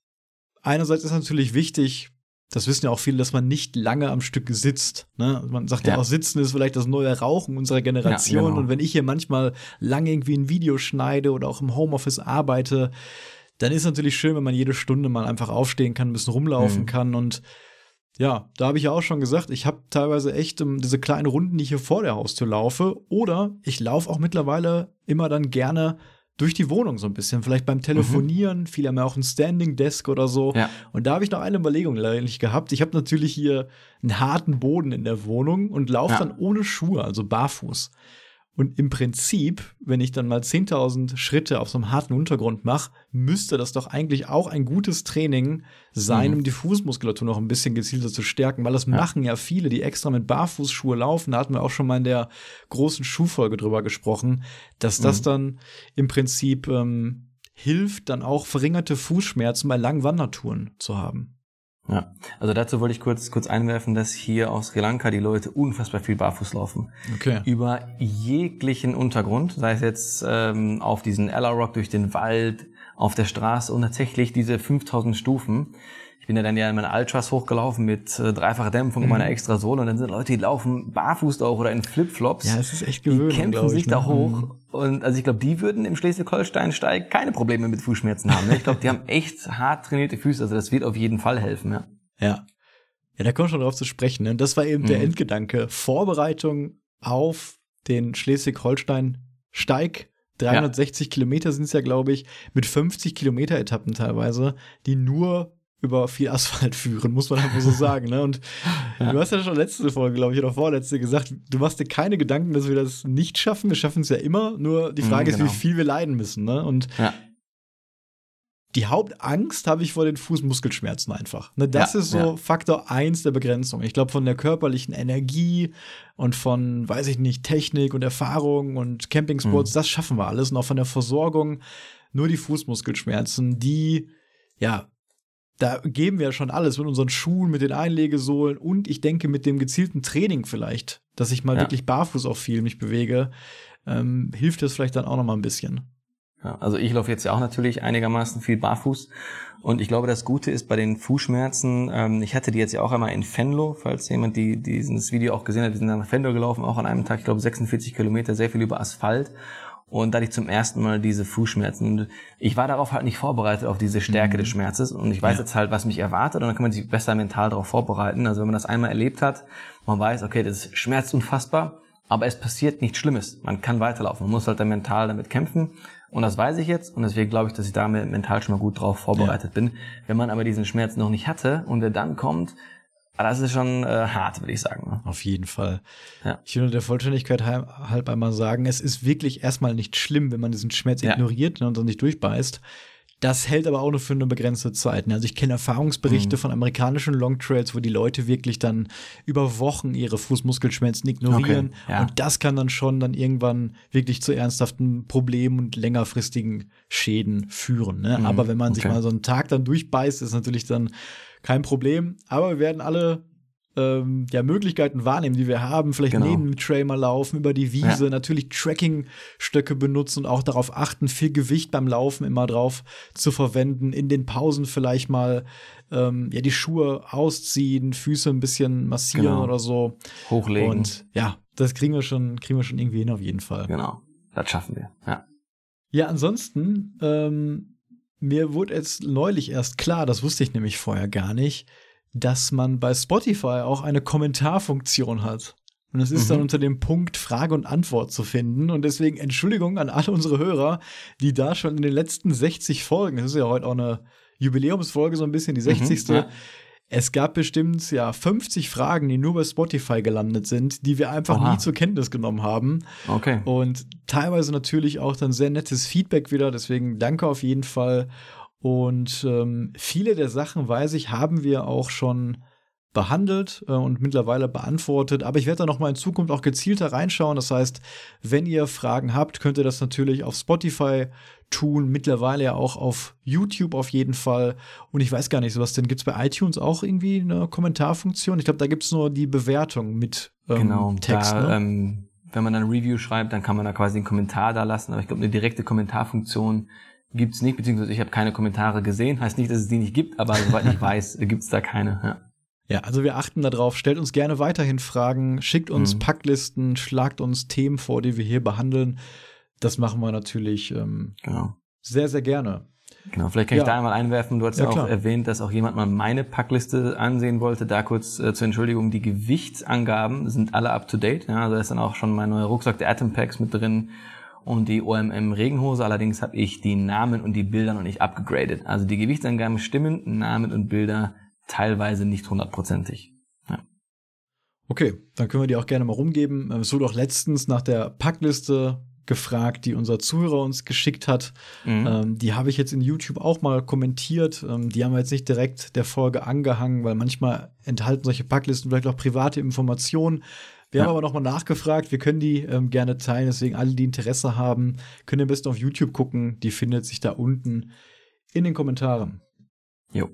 einerseits ist natürlich wichtig, das wissen ja auch viele, dass man nicht lange am Stück sitzt. Ne? Man sagt ja. ja auch, Sitzen ist vielleicht das neue Rauchen unserer Generation. Ja, genau. Und wenn ich hier manchmal lange irgendwie ein Video schneide oder auch im Homeoffice arbeite, dann ist natürlich schön, wenn man jede Stunde mal einfach aufstehen kann, ein bisschen rumlaufen mhm. kann und ja, da habe ich ja auch schon gesagt, ich habe teilweise echt um, diese kleinen Runden, die ich hier vor der Haustür laufe. Oder ich laufe auch mittlerweile immer dann gerne durch die Wohnung so ein bisschen. Vielleicht beim Telefonieren, mhm. viele haben ja auch ein Standing Desk oder so. Ja. Und da habe ich noch eine Überlegung eigentlich gehabt. Ich habe natürlich hier einen harten Boden in der Wohnung und laufe ja. dann ohne Schuhe, also barfuß. Und im Prinzip, wenn ich dann mal 10.000 Schritte auf so einem harten Untergrund mache, müsste das doch eigentlich auch ein gutes Training sein, mhm. um die Fußmuskulatur noch ein bisschen gezielter zu stärken, weil das ja. machen ja viele, die extra mit Barfußschuhe laufen. Da hatten wir auch schon mal in der großen Schuhfolge drüber gesprochen, dass das mhm. dann im Prinzip ähm, hilft, dann auch verringerte Fußschmerzen bei langen Wandertouren zu haben. Ja, also dazu wollte ich kurz, kurz einwerfen, dass hier aus Sri Lanka die Leute unfassbar viel barfuß laufen. Okay. Über jeglichen Untergrund, sei es jetzt ähm, auf diesen Ella Rock durch den Wald, auf der Straße und tatsächlich diese 5000 Stufen bin ja dann ja in meine Ultras hochgelaufen mit äh, dreifacher Dämpfung mhm. meiner extra Sohle und dann sind Leute, die laufen barfuß auch oder in Flipflops. Ja, das ist echt gewöhnlich. Die kämpfen sich ne? da hoch. Mhm. Und also ich glaube, die würden im Schleswig-Holstein-Steig keine Probleme mit Fußschmerzen haben. Ne? Ich glaube, die haben echt hart trainierte Füße. Also das wird auf jeden Fall helfen, ja. Ja. Ja, da kommt schon drauf zu sprechen. Ne? Das war eben mhm. der Endgedanke. Vorbereitung auf den Schleswig-Holstein-Steig 360 ja. Kilometer sind es ja, glaube ich, mit 50 Kilometer Etappen teilweise, die nur über viel Asphalt führen, muss man einfach so sagen. Ne? Und <laughs> ja. du hast ja schon letzte Folge, glaube ich, oder vorletzte gesagt, du machst dir keine Gedanken, dass wir das nicht schaffen. Wir schaffen es ja immer, nur die Frage mhm, genau. ist, wie viel wir leiden müssen. Ne? Und ja. die Hauptangst habe ich vor den Fußmuskelschmerzen einfach. Ne? Das ja, ist so Faktor eins der Begrenzung. Ich glaube, von der körperlichen Energie und von, weiß ich nicht, Technik und Erfahrung und Campingsports, mhm. das schaffen wir alles. Und auch von der Versorgung nur die Fußmuskelschmerzen, die ja da geben wir schon alles mit unseren Schuhen, mit den Einlegesohlen und ich denke mit dem gezielten Training vielleicht, dass ich mal ja. wirklich barfuß auch viel mich bewege, ähm, hilft das vielleicht dann auch noch mal ein bisschen. Ja, also ich laufe jetzt ja auch natürlich einigermaßen viel barfuß und ich glaube, das Gute ist bei den Fußschmerzen, ähm, ich hatte die jetzt ja auch einmal in Fenlo, falls jemand die, dieses Video auch gesehen hat, wir sind nach Fenlo gelaufen, auch an einem Tag, ich glaube 46 Kilometer, sehr viel über Asphalt und da hatte ich zum ersten Mal diese Fußschmerzen. Und ich war darauf halt nicht vorbereitet, auf diese Stärke mhm. des Schmerzes. Und ich weiß ja. jetzt halt, was mich erwartet. Und dann kann man sich besser mental darauf vorbereiten. Also wenn man das einmal erlebt hat, man weiß, okay, das schmerzt unfassbar. Aber es passiert nichts Schlimmes. Man kann weiterlaufen. Man muss halt dann mental damit kämpfen. Und das weiß ich jetzt. Und deswegen glaube ich, dass ich da mental schon mal gut drauf vorbereitet ja. bin. Wenn man aber diesen Schmerz noch nicht hatte und der dann kommt, aber das ist schon äh, hart, würde ich sagen. Ne? Auf jeden Fall. Ja. Ich will der Vollständigkeit halb einmal sagen, es ist wirklich erstmal nicht schlimm, wenn man diesen Schmerz ja. ignoriert ne, und dann nicht durchbeißt. Das hält aber auch nur für eine begrenzte Zeit. Ne? Also ich kenne Erfahrungsberichte mhm. von amerikanischen Longtrails, wo die Leute wirklich dann über Wochen ihre Fußmuskelschmerzen ignorieren. Okay, ja. Und das kann dann schon dann irgendwann wirklich zu ernsthaften Problemen und längerfristigen Schäden führen. Ne? Mhm. Aber wenn man okay. sich mal so einen Tag dann durchbeißt, ist natürlich dann kein Problem. Aber wir werden alle ähm, ja, Möglichkeiten wahrnehmen, die wir haben. Vielleicht genau. neben dem Trail mal laufen, über die Wiese, ja. natürlich Tracking-Stöcke benutzen und auch darauf achten, viel Gewicht beim Laufen immer drauf zu verwenden. In den Pausen vielleicht mal ähm, ja, die Schuhe ausziehen, Füße ein bisschen massieren genau. oder so. Hochlegen. Und ja, das kriegen wir schon, kriegen wir schon irgendwie hin auf jeden Fall. Genau, das schaffen wir, ja. Ja, ansonsten, ähm, mir wurde jetzt neulich erst klar, das wusste ich nämlich vorher gar nicht, dass man bei Spotify auch eine Kommentarfunktion hat. Und es ist mhm. dann unter dem Punkt Frage und Antwort zu finden. Und deswegen Entschuldigung an alle unsere Hörer, die da schon in den letzten 60 Folgen, das ist ja heute auch eine Jubiläumsfolge, so ein bisschen die 60. Mhm, ja. Es gab bestimmt ja 50 Fragen, die nur bei Spotify gelandet sind, die wir einfach Aha. nie zur Kenntnis genommen haben. Okay. Und teilweise natürlich auch dann sehr nettes Feedback wieder. Deswegen danke auf jeden Fall. Und ähm, viele der Sachen, weiß ich, haben wir auch schon behandelt äh, und mittlerweile beantwortet. Aber ich werde da noch mal in Zukunft auch gezielter reinschauen. Das heißt, wenn ihr Fragen habt, könnt ihr das natürlich auf Spotify tun. Mittlerweile ja auch auf YouTube auf jeden Fall. Und ich weiß gar nicht, sowas denn gibt es bei iTunes auch irgendwie eine Kommentarfunktion? Ich glaube, da gibt es nur die Bewertung mit ähm, genau, Text. Da, ne? ähm, wenn man dann ein Review schreibt, dann kann man da quasi einen Kommentar da lassen. Aber ich glaube, eine direkte Kommentarfunktion gibt's nicht, beziehungsweise ich habe keine Kommentare gesehen. Heißt nicht, dass es die nicht gibt, aber soweit ich <laughs> weiß, gibt's da keine. Ja. Ja, also wir achten darauf. Stellt uns gerne weiterhin Fragen, schickt uns mhm. Packlisten, schlagt uns Themen vor, die wir hier behandeln. Das machen wir natürlich ähm, genau. sehr, sehr gerne. Genau, vielleicht kann ja. ich da einmal einwerfen. Du hast ja, ja auch klar. erwähnt, dass auch jemand mal meine Packliste ansehen wollte. Da kurz äh, zur Entschuldigung, die Gewichtsangaben sind alle up to date. Ja, also da ist dann auch schon mein neuer Rucksack der Atom Packs mit drin und die OMM Regenhose. Allerdings habe ich die Namen und die Bilder noch nicht abgegradet. Also die Gewichtsangaben stimmen, Namen und Bilder teilweise nicht hundertprozentig. Ja. Okay, dann können wir die auch gerne mal rumgeben. Es wurde auch letztens nach der Packliste gefragt, die unser Zuhörer uns geschickt hat. Mhm. Ähm, die habe ich jetzt in YouTube auch mal kommentiert. Ähm, die haben wir jetzt nicht direkt der Folge angehangen, weil manchmal enthalten solche Packlisten vielleicht auch private Informationen. Wir ja. haben aber nochmal nachgefragt, wir können die ähm, gerne teilen, deswegen alle, die Interesse haben, können am besten auf YouTube gucken. Die findet sich da unten in den Kommentaren. Jo.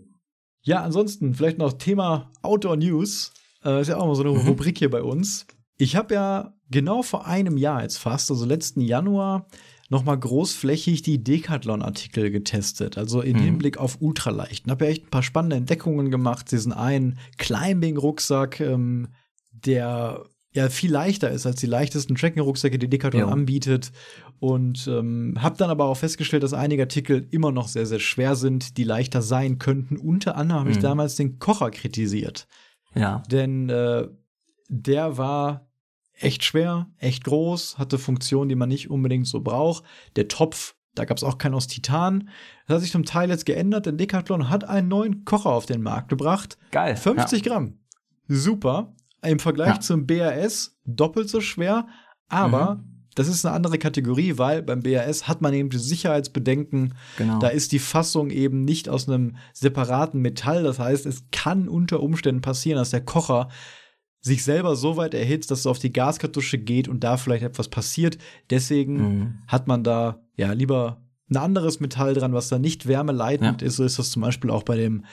Ja, ansonsten vielleicht noch Thema Outdoor News. Äh, ist ja auch mal so eine mhm. Rubrik hier bei uns. Ich habe ja genau vor einem Jahr jetzt fast, also letzten Januar, nochmal großflächig die Decathlon-Artikel getestet, also im mhm. Hinblick auf Ultraleicht. Und habe ja echt ein paar spannende Entdeckungen gemacht. Diesen einen Climbing-Rucksack, ähm, der ja viel leichter ist als die leichtesten Trekking-Rucksäcke, die Decathlon ja. anbietet. Und ähm, habe dann aber auch festgestellt, dass einige Artikel immer noch sehr, sehr schwer sind, die leichter sein könnten. Unter anderem habe ich mhm. damals den Kocher kritisiert. Ja. Denn äh, der war echt schwer, echt groß, hatte Funktionen, die man nicht unbedingt so braucht. Der Topf, da gab es auch keinen aus Titan. Das hat sich zum Teil jetzt geändert, denn Decathlon hat einen neuen Kocher auf den Markt gebracht. Geil. 50 ja. Gramm. Super. Im Vergleich ja. zum BAS doppelt so schwer, aber mhm. das ist eine andere Kategorie, weil beim BAS hat man eben die Sicherheitsbedenken. Genau. Da ist die Fassung eben nicht aus einem separaten Metall. Das heißt, es kann unter Umständen passieren, dass der Kocher sich selber so weit erhitzt, dass es auf die Gaskartusche geht und da vielleicht etwas passiert. Deswegen mhm. hat man da ja lieber ein anderes Metall dran, was da nicht wärmeleitend ja. ist. So ist das zum Beispiel auch bei dem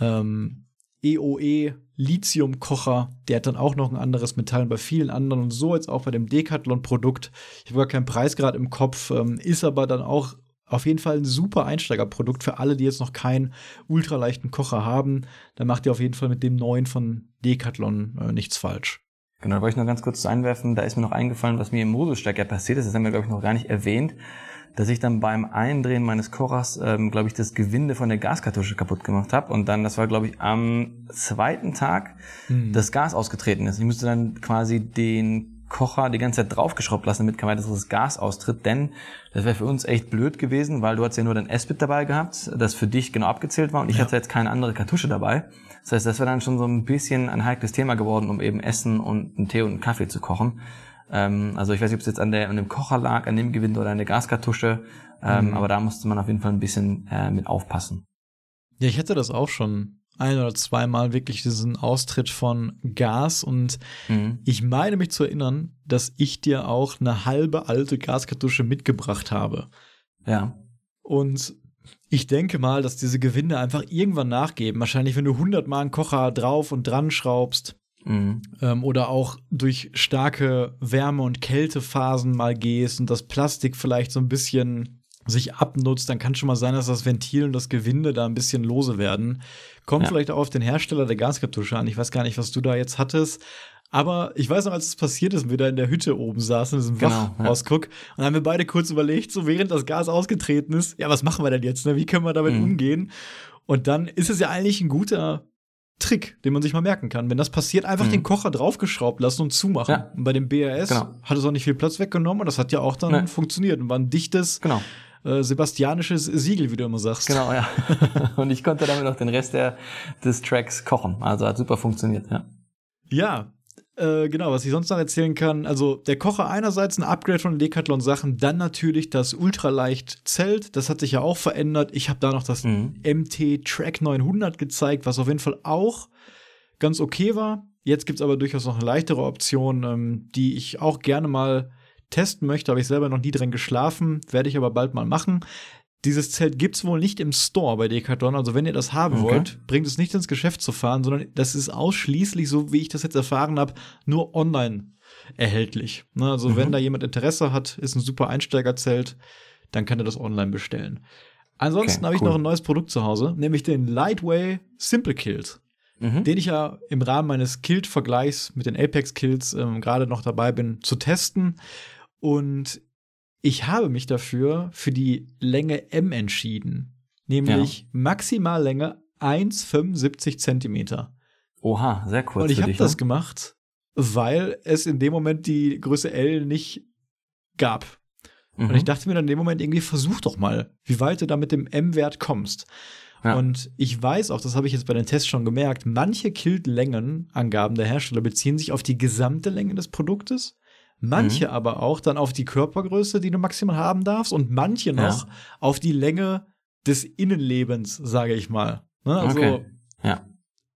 ähm, EOE Lithium-Kocher. Der hat dann auch noch ein anderes Metall und bei vielen anderen und so jetzt auch bei dem Decathlon-Produkt. Ich habe gar keinen Preisgrad im Kopf, ähm, ist aber dann auch auf jeden Fall ein super Einsteigerprodukt für alle, die jetzt noch keinen ultraleichten Kocher haben. Da macht ihr auf jeden Fall mit dem neuen von Decathlon äh, nichts falsch. Genau, da wollte ich noch ganz kurz einwerfen. Da ist mir noch eingefallen, was mir im Moselstärker passiert ist. Das haben wir, glaube ich, noch gar nicht erwähnt dass ich dann beim Eindrehen meines Kochers, ähm, glaube ich, das Gewinde von der Gaskartusche kaputt gemacht habe und dann, das war, glaube ich, am zweiten Tag hm. das Gas ausgetreten ist. Ich musste dann quasi den Kocher die ganze Zeit draufgeschraubt lassen, damit kein weiteres Gas austritt, denn das wäre für uns echt blöd gewesen, weil du hast ja nur dein S-Bit dabei gehabt, das für dich genau abgezählt war und ich ja. hatte jetzt keine andere Kartusche dabei. Das heißt, das wäre dann schon so ein bisschen ein heikles Thema geworden, um eben Essen und einen Tee und einen Kaffee zu kochen. Ähm, also ich weiß nicht, ob es jetzt an, der, an dem Kocher lag, an dem Gewinde oder an der Gaskartusche, ähm, mhm. aber da musste man auf jeden Fall ein bisschen äh, mit aufpassen. Ja, ich hatte das auch schon ein oder zweimal wirklich diesen Austritt von Gas und mhm. ich meine mich zu erinnern, dass ich dir auch eine halbe alte Gaskartusche mitgebracht habe. Ja. Und ich denke mal, dass diese Gewinde einfach irgendwann nachgeben. Wahrscheinlich, wenn du 100 Mal einen Kocher drauf und dran schraubst. Mhm. Ähm, oder auch durch starke Wärme- und Kältephasen mal gehst und das Plastik vielleicht so ein bisschen sich abnutzt, dann kann schon mal sein, dass das Ventil und das Gewinde da ein bisschen lose werden. Kommt ja. vielleicht auch auf den Hersteller der Gaskartusche an. Ich weiß gar nicht, was du da jetzt hattest. Aber ich weiß noch, als es passiert ist wir da in der Hütte oben saßen, in diesem genau, Wachausguck, ja. und haben wir beide kurz überlegt, so während das Gas ausgetreten ist, ja, was machen wir denn jetzt? Ne? Wie können wir damit mhm. umgehen? Und dann ist es ja eigentlich ein guter Trick, den man sich mal merken kann. Wenn das passiert, einfach mhm. den Kocher draufgeschraubt lassen und zumachen. Ja. Und bei dem BRS genau. hat es auch nicht viel Platz weggenommen und das hat ja auch dann nee. funktioniert und war ein dichtes, genau äh, sebastianisches Siegel, wie du immer sagst. Genau, ja. <laughs> Und ich konnte damit auch den Rest der, des Tracks kochen. Also hat super funktioniert, ja. Ja, äh, genau, was ich sonst noch erzählen kann. Also der Kocher einerseits ein Upgrade von Decathlon Sachen, dann natürlich das ultraleicht Zelt, das hat sich ja auch verändert. Ich habe da noch das mhm. MT Track 900 gezeigt, was auf jeden Fall auch ganz okay war. Jetzt gibt es aber durchaus noch eine leichtere Option, ähm, die ich auch gerne mal testen möchte. Habe ich selber noch nie drin geschlafen, werde ich aber bald mal machen. Dieses Zelt gibt es wohl nicht im Store bei Decathlon. Also wenn ihr das haben okay. wollt, bringt es nicht ins Geschäft zu fahren, sondern das ist ausschließlich, so wie ich das jetzt erfahren habe, nur online erhältlich. Ne, also mhm. wenn da jemand Interesse hat, ist ein super Einsteigerzelt, dann kann er das online bestellen. Ansonsten okay, habe ich cool. noch ein neues Produkt zu Hause, nämlich den Lightway Simple Kilt. Mhm. Den ich ja im Rahmen meines Kilt-Vergleichs mit den Apex-Kills ähm, gerade noch dabei bin zu testen. Und ich habe mich dafür für die Länge M entschieden. Nämlich ja. Maximallänge 1,75 Zentimeter. Oha, sehr kurz. Und ich habe das gemacht, weil es in dem Moment die Größe L nicht gab. Mhm. Und ich dachte mir dann in dem Moment irgendwie, versuch doch mal, wie weit du da mit dem M-Wert kommst. Ja. Und ich weiß auch, das habe ich jetzt bei den Tests schon gemerkt, manche Kilt-Längenangaben der Hersteller beziehen sich auf die gesamte Länge des Produktes manche mhm. aber auch dann auf die Körpergröße, die du maximal haben darfst und manche noch ja. auf die Länge des Innenlebens, sage ich mal. Ne? Also, okay. Ja.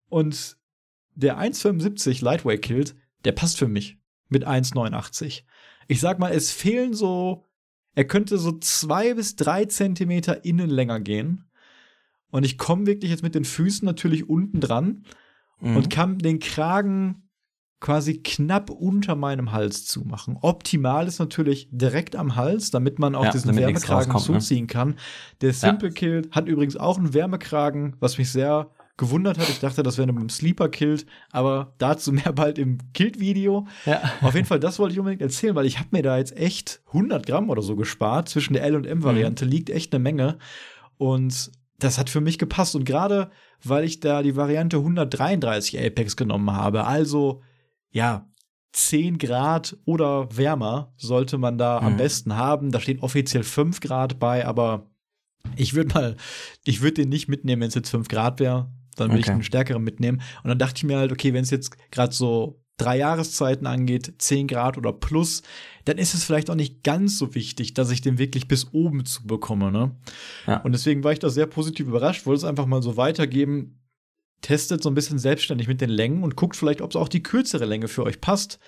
Und der 1,75 Lightweight Kilt, der passt für mich mit 1,89. Ich sag mal, es fehlen so, er könnte so zwei bis drei Zentimeter innen länger gehen. Und ich komme wirklich jetzt mit den Füßen natürlich unten dran mhm. und kann den Kragen quasi knapp unter meinem Hals zumachen. Optimal ist natürlich direkt am Hals, damit man auch ja, diesen Wärmekragen ne? zuziehen ne? kann. Der Simple ja. Kill hat übrigens auch einen Wärmekragen, was mich sehr gewundert hat. Ich dachte, das wäre mit dem Sleeper Kilt, aber dazu mehr bald im Kilt-Video. Ja. Auf jeden Fall, das wollte ich unbedingt erzählen, weil ich habe mir da jetzt echt 100 Gramm oder so gespart. Zwischen der L- und M-Variante mhm. liegt echt eine Menge. Und das hat für mich gepasst. Und gerade, weil ich da die Variante 133 Apex genommen habe, also ja, 10 Grad oder wärmer sollte man da mhm. am besten haben. Da steht offiziell 5 Grad bei, aber ich würde mal, ich würde den nicht mitnehmen, wenn es jetzt 5 Grad wäre. Dann würde okay. ich einen stärkeren mitnehmen. Und dann dachte ich mir halt, okay, wenn es jetzt gerade so drei Jahreszeiten angeht, 10 Grad oder plus, dann ist es vielleicht auch nicht ganz so wichtig, dass ich den wirklich bis oben zu bekomme. Ne? Ja. Und deswegen war ich da sehr positiv überrascht, wollte es einfach mal so weitergeben testet so ein bisschen selbstständig mit den Längen und guckt vielleicht, ob es auch die kürzere Länge für euch passt.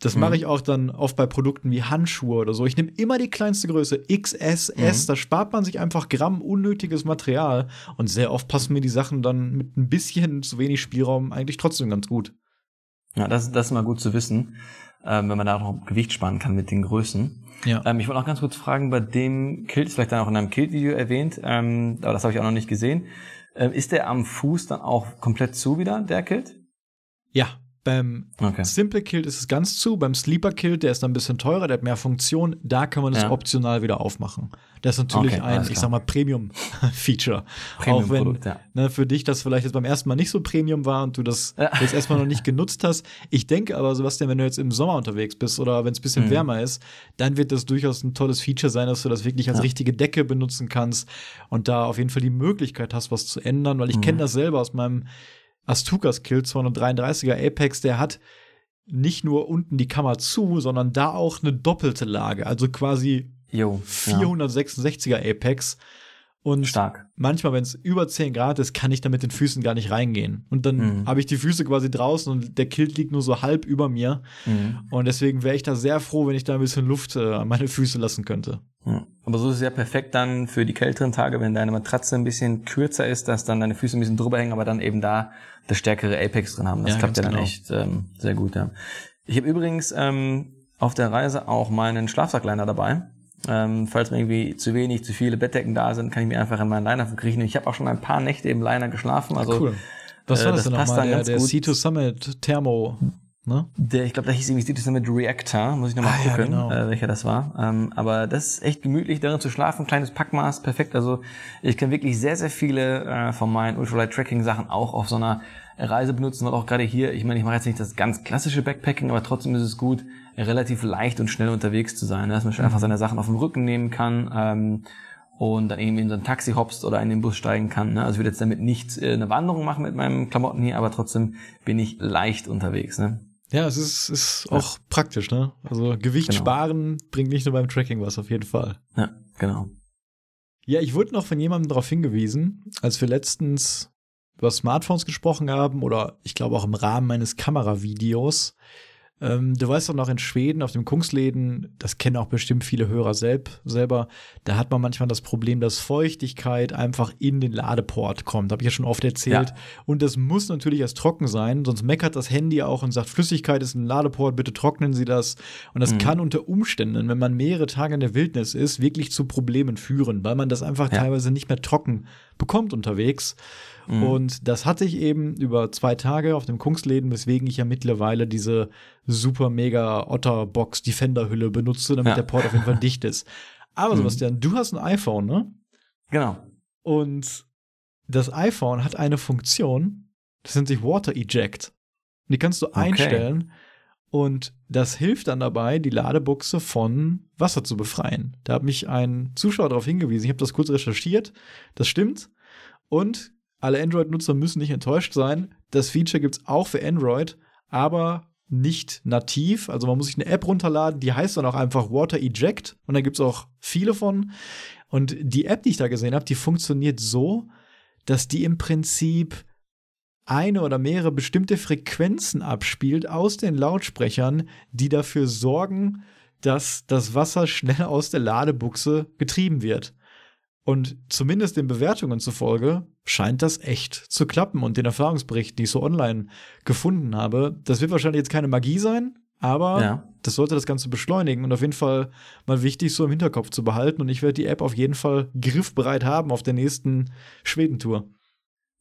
Das mhm. mache ich auch dann oft bei Produkten wie Handschuhe oder so. Ich nehme immer die kleinste Größe, XSS. Mhm. Da spart man sich einfach Gramm unnötiges Material. Und sehr oft passen mir die Sachen dann mit ein bisschen zu wenig Spielraum eigentlich trotzdem ganz gut. Ja, das, das ist mal gut zu wissen, ähm, wenn man da noch Gewicht sparen kann mit den Größen. Ja. Ähm, ich wollte auch ganz kurz fragen, bei dem Kilt, vielleicht dann auch in einem Kilt-Video erwähnt, ähm, aber das habe ich auch noch nicht gesehen. Ähm, ist der am Fuß dann auch komplett zu wieder, der Kilt? Ja, beim okay. Simple Kilt ist es ganz zu. Beim Sleeper Kilt, der ist dann ein bisschen teurer, der hat mehr Funktion. Da kann man das ja. optional wieder aufmaffen. Das ist natürlich okay, ein, ich sag mal, Premium-Feature. Premium <laughs> Auch wenn ja. ne, für dich das vielleicht jetzt beim ersten Mal nicht so Premium war und du das <laughs> ja. jetzt erstmal noch nicht genutzt hast. Ich denke aber, Sebastian, wenn du jetzt im Sommer unterwegs bist oder wenn es ein bisschen mhm. wärmer ist, dann wird das durchaus ein tolles Feature sein, dass du das wirklich als richtige Decke benutzen kannst und da auf jeden Fall die Möglichkeit hast, was zu ändern, weil ich mhm. kenne das selber aus meinem Astukas Kill 233er Apex, der hat nicht nur unten die Kammer zu, sondern da auch eine doppelte Lage, also quasi Jo, 466er Apex. Und Stark. manchmal, wenn es über 10 Grad ist, kann ich da mit den Füßen gar nicht reingehen. Und dann Mhm. habe ich die Füße quasi draußen und der Kilt liegt nur so halb über mir. Mhm. Und deswegen wäre ich da sehr froh, wenn ich da ein bisschen Luft äh, an meine Füße lassen könnte. Ja. Aber so ist es ja perfekt dann für die kälteren Tage, wenn deine Matratze ein bisschen kürzer ist, dass dann deine Füße ein bisschen drüber hängen, aber dann eben da das stärkere Apex drin haben. Das Ja, klappt ja dann genau. echt ähm, sehr gut. Ja. Ich habe übrigens ähm, auf der Reise auch meinen Schlafsackliner dabei. Ähm, falls mir irgendwie zu wenig, zu viele Bettdecken da sind, kann ich mir einfach in meinen Liner verkriechen. Ich habe auch schon ein paar Nächte im Liner geschlafen. Also cool. Was äh, war das, das denn passt nochmal? dann Der, ganz der gut. C2 Summit Thermo, ne? Der, ich glaube, da hieß irgendwie Cities mit Reactor, muss ich nochmal Ah, ja, gucken, genau. äh, welcher das war. Ähm, aber das ist echt gemütlich, darin zu schlafen, kleines Packmaß, perfekt. Also ich kann wirklich sehr, sehr viele äh, von meinen Ultralight Tracking Sachen auch auf so einer Reise benutzen und auch gerade hier, ich meine, ich mache jetzt nicht das ganz klassische Backpacking, aber trotzdem ist es gut, relativ leicht und schnell unterwegs zu sein, dass man Mhm. einfach seine Sachen auf dem Rücken nehmen kann. Ähm, und dann eben in so ein Taxi hopst oder in den Bus steigen kann. Ne? Also ich würde jetzt damit nicht äh, eine Wanderung machen mit meinen Klamotten hier, aber trotzdem bin ich leicht unterwegs. Ne? Ja, es ist, ist auch praktisch, ne? Also Gewicht Genau. sparen bringt nicht nur beim Tracking was, auf jeden Fall. Ja, genau. Ja, ich wurde noch von jemandem darauf hingewiesen, als wir letztens über Smartphones gesprochen haben oder ich glaube auch im Rahmen meines Kameravideos. Ähm, du weißt doch noch in Schweden auf dem Kungsläden, das kennen auch bestimmt viele Hörer selb, selber, da hat man manchmal das Problem, dass Feuchtigkeit einfach in den Ladeport kommt. Habe ich ja schon oft erzählt. Ja. Und das muss natürlich erst trocken sein, sonst meckert das Handy auch und sagt, Flüssigkeit ist ein Ladeport, bitte trocknen Sie das. Und das Mhm. kann unter Umständen, wenn man mehrere Tage in der Wildnis ist, wirklich zu Problemen führen, weil man das einfach Ja. teilweise nicht mehr trocken bekommt unterwegs. Mhm. Und das hatte ich eben über zwei Tage auf dem Kungsläden, weswegen ich ja mittlerweile diese super mega Otterbox Defender Hülle benutze, damit Ja. der Port auf jeden Fall dicht ist. Aber Mhm. Sebastian, du hast ein iPhone, ne? Genau. Und das iPhone hat eine Funktion, das nennt sich Water Eject. Die kannst du einstellen und das hilft dann dabei, die Ladebuchse von Wasser zu befreien. Da hat mich ein Zuschauer darauf hingewiesen. Ich habe das kurz recherchiert. Das stimmt. Und alle Android-Nutzer müssen nicht enttäuscht sein. Das Feature gibt es auch für Android, aber nicht nativ. Also man muss sich eine App runterladen, die heißt dann auch einfach Water Eject. Und da gibt es auch viele von. Und die App, die ich da gesehen habe, die funktioniert so, dass die im Prinzip eine oder mehrere bestimmte Frequenzen abspielt aus den Lautsprechern, die dafür sorgen, dass das Wasser schnell aus der Ladebuchse getrieben wird. Und zumindest den Bewertungen zufolge scheint das echt zu klappen. Und den Erfahrungsberichten, die ich so online gefunden habe, das wird wahrscheinlich jetzt keine Magie sein, aber Ja. das sollte das Ganze beschleunigen und auf jeden Fall mal wichtig, so im Hinterkopf zu behalten. Und ich werde die App auf jeden Fall griffbereit haben auf der nächsten Schwedentour.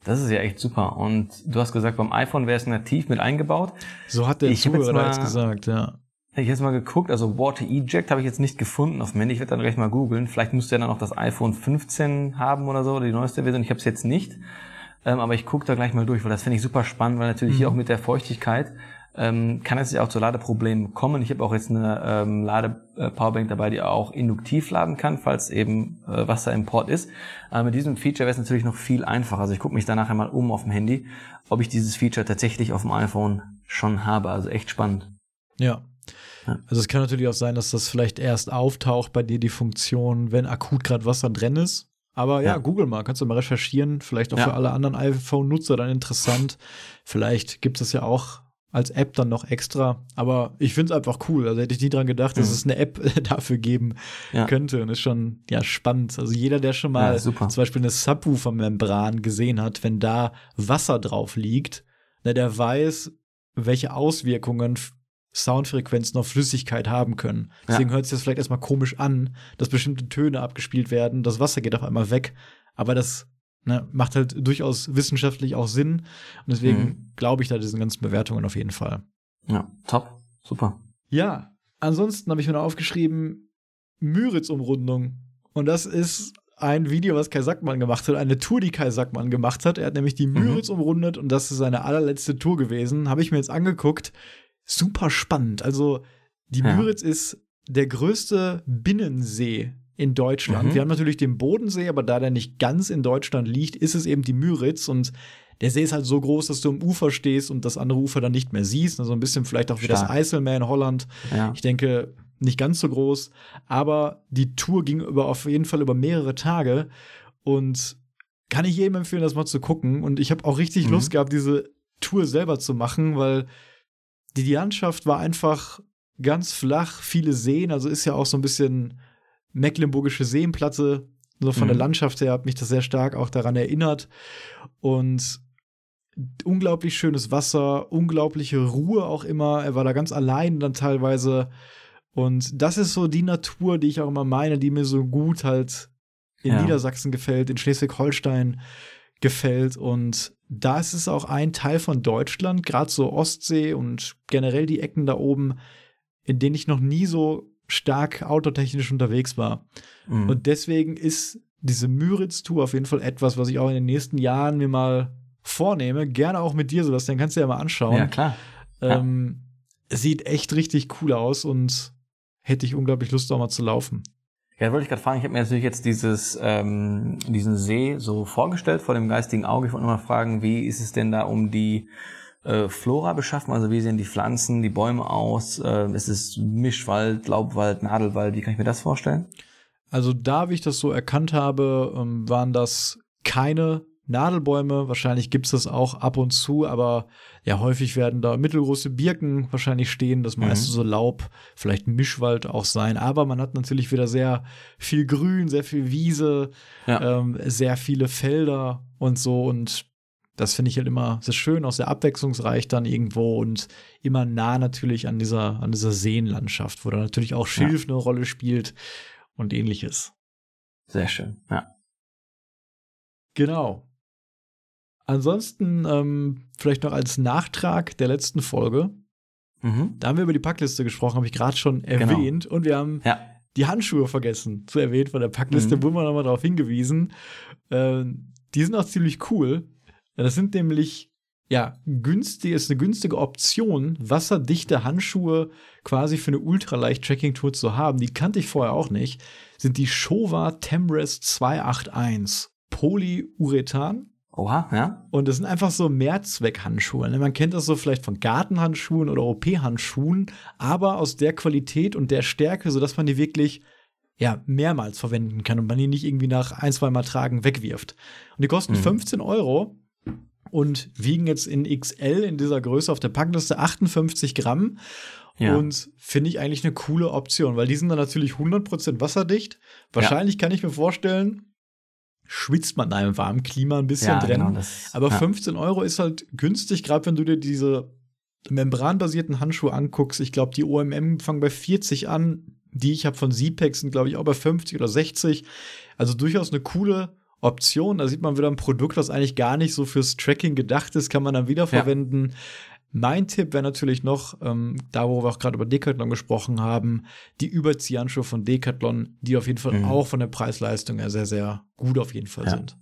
Das ist ja echt super. Und du hast gesagt, beim iPhone wäre es nativ mit eingebaut. So hat der Ich jetzt Zuhörer da mal- jetzt gesagt, ja. Ich habe jetzt mal geguckt, also Water Eject habe ich jetzt nicht gefunden auf dem Handy. Ich werde dann gleich mal googeln. Vielleicht müsste ja dann noch das iPhone 15 haben oder so, oder die neueste Version. Ich habe es jetzt nicht. Ähm, aber ich gucke da gleich mal durch, weil das finde ich super spannend, weil natürlich hier auch mit der Feuchtigkeit ähm, kann es ja auch zu Ladeproblemen kommen. Ich habe auch jetzt eine ähm, Lade-Powerbank dabei, die auch induktiv laden kann, falls eben äh, Wasser im Port ist. Aber mit diesem Feature wäre es natürlich noch viel einfacher. Also ich gucke mich da nachher mal um auf dem Handy, ob ich dieses Feature tatsächlich auf dem iPhone schon habe. Also echt spannend. Ja. Ja. Also es kann natürlich auch sein, dass das vielleicht erst auftaucht bei dir die Funktion, wenn akut gerade Wasser drin ist. Aber ja, Ja. Google mal, kannst du mal recherchieren. Vielleicht auch Ja. für alle anderen iPhone-Nutzer dann interessant. Vielleicht gibt es ja auch als App dann noch extra. Aber ich finde es einfach cool. Also hätte ich nie dran gedacht, dass Mhm. es eine App <laughs> dafür geben Ja. könnte. Und ist schon ja spannend. Also jeder, der schon mal zum Beispiel eine Subwoofer-Membran gesehen hat, wenn da Wasser drauf liegt, na, der weiß, welche Auswirkungen Soundfrequenzen auf Flüssigkeit haben können. Deswegen hört es sich das vielleicht erstmal komisch an, dass bestimmte Töne abgespielt werden, das Wasser geht auf einmal weg. Aber das ne, macht halt durchaus wissenschaftlich auch Sinn. Und deswegen Mhm. glaube ich da diesen ganzen Bewertungen auf jeden Fall. Ja, top. Super. Ja, ansonsten habe ich mir noch aufgeschrieben, Müritz-Umrundung. Und das ist ein Video, was Kai Sackmann gemacht hat, eine Tour, die Kai Sackmann gemacht hat. Er hat nämlich die Mhm. Müritz umrundet und das ist seine allerletzte Tour gewesen. Habe ich mir jetzt angeguckt. Super spannend. Also, die Ja. Müritz ist der größte Binnensee in Deutschland. Mhm. Wir haben natürlich den Bodensee, aber da der nicht ganz in Deutschland liegt, ist es eben die Müritz und der See ist halt so groß, dass du am Ufer stehst und das andere Ufer dann nicht mehr siehst. Also ein bisschen vielleicht auch wie das Stark. Eiselmeer in Holland. Ja. Ich denke, nicht ganz so groß, aber die Tour ging über auf jeden Fall über mehrere Tage und kann ich jedem empfehlen, das mal zu gucken. Und ich habe auch richtig Mhm. Lust gehabt, diese Tour selber zu machen, weil die, Landschaft war einfach ganz flach, viele Seen, also ist ja auch so ein bisschen mecklenburgische Seenplatte. So von Mhm. der Landschaft her hat mich das sehr stark auch daran erinnert. Und unglaublich schönes Wasser, unglaubliche Ruhe auch immer. Er war da ganz allein dann teilweise. Und das ist so die Natur, die ich auch immer meine, die mir so gut halt in Ja. Niedersachsen gefällt, in Schleswig-Holstein gefällt. Und da ist es auch ein Teil von Deutschland, gerade so Ostsee und generell die Ecken da oben, in denen ich noch nie so stark autotechnisch unterwegs war. Mhm. Und deswegen ist diese Müritz-Tour auf jeden Fall etwas, was ich auch in den nächsten Jahren mir mal vornehme. Gerne auch mit dir, Sebastian, kannst du ja mal anschauen. ja, klar. ja. Ähm, sieht echt richtig cool aus und hätte ich unglaublich Lust, auch mal zu laufen. Ja, wollte ich gerade fragen, ich habe mir natürlich jetzt dieses, ähm, diesen See so vorgestellt vor dem geistigen Auge. Ich wollte noch mal fragen, wie ist es denn da um die äh, Flora beschaffen? Also wie sehen die Pflanzen, die Bäume aus? Äh, ist es Mischwald, Laubwald, Nadelwald? Wie kann ich mir das vorstellen? Also da, wie ich das so erkannt habe, ähm, waren das keine Nadelbäume. Wahrscheinlich gibt es das auch ab und zu, aber ja, häufig werden da mittelgroße Birken wahrscheinlich stehen. Das meiste Mhm. so Laub, vielleicht Mischwald auch sein. Aber man hat natürlich wieder sehr viel Grün, sehr viel Wiese, Ja. ähm, sehr viele Felder und so. Und das finde ich halt immer sehr schön, auch sehr abwechslungsreich dann irgendwo und immer nah natürlich an dieser, an dieser Seenlandschaft, wo da natürlich auch Schilf eine Rolle spielt und ähnliches. Sehr schön. Ja. Genau. Ansonsten ähm, vielleicht noch als Nachtrag der letzten Folge. Mhm. Da haben wir über die Packliste gesprochen, habe ich gerade schon erwähnt. Und wir haben Ja. die Handschuhe vergessen zu erwähnen von der Packliste, Mhm. wurden wir nochmal darauf hingewiesen. Ähm, die sind auch ziemlich cool. Das sind nämlich, ja, günstig, ist eine günstige Option, wasserdichte Handschuhe quasi für eine ultraleicht-Tracking-Tour zu haben. Die kannte ich vorher auch nicht. Sind die Showa Temrest 281 Polyurethan. Oha, ja. Und das sind einfach so Mehrzweckhandschuhe. ne? Man kennt das so vielleicht von Gartenhandschuhen oder OP-Handschuhen, aber aus der Qualität und der Stärke, sodass man die wirklich ja, mehrmals verwenden kann und man die nicht irgendwie nach ein, zwei Mal tragen wegwirft. Und die kosten Mhm. 15 Euro und wiegen jetzt in XL in dieser Größe auf der Packliste 58 Gramm. Ja. Und finde ich eigentlich eine coole Option, weil die sind dann natürlich 100% wasserdicht. Wahrscheinlich kann ich mir vorstellen, schwitzt man in einem warmen Klima ein bisschen ja, drin. genau, das, Aber ja. 15 Euro ist halt günstig, gerade wenn du dir diese membranbasierten Handschuhe anguckst. Ich glaube, die OMM fangen bei 40 an. Die ich habe von Zipex sind, glaube ich, auch bei 50 oder 60. Also durchaus eine coole Option. Da sieht man wieder ein Produkt, was eigentlich gar nicht so fürs Tracking gedacht ist, kann man dann wiederverwenden. Mein Tipp wäre natürlich noch, ähm, da wo wir auch gerade über Decathlon gesprochen haben, die Überziehhandschuhe von Decathlon, die auf jeden Fall Mhm. auch von der Preis-Leistung her sehr, sehr gut auf jeden Fall Ja. sind.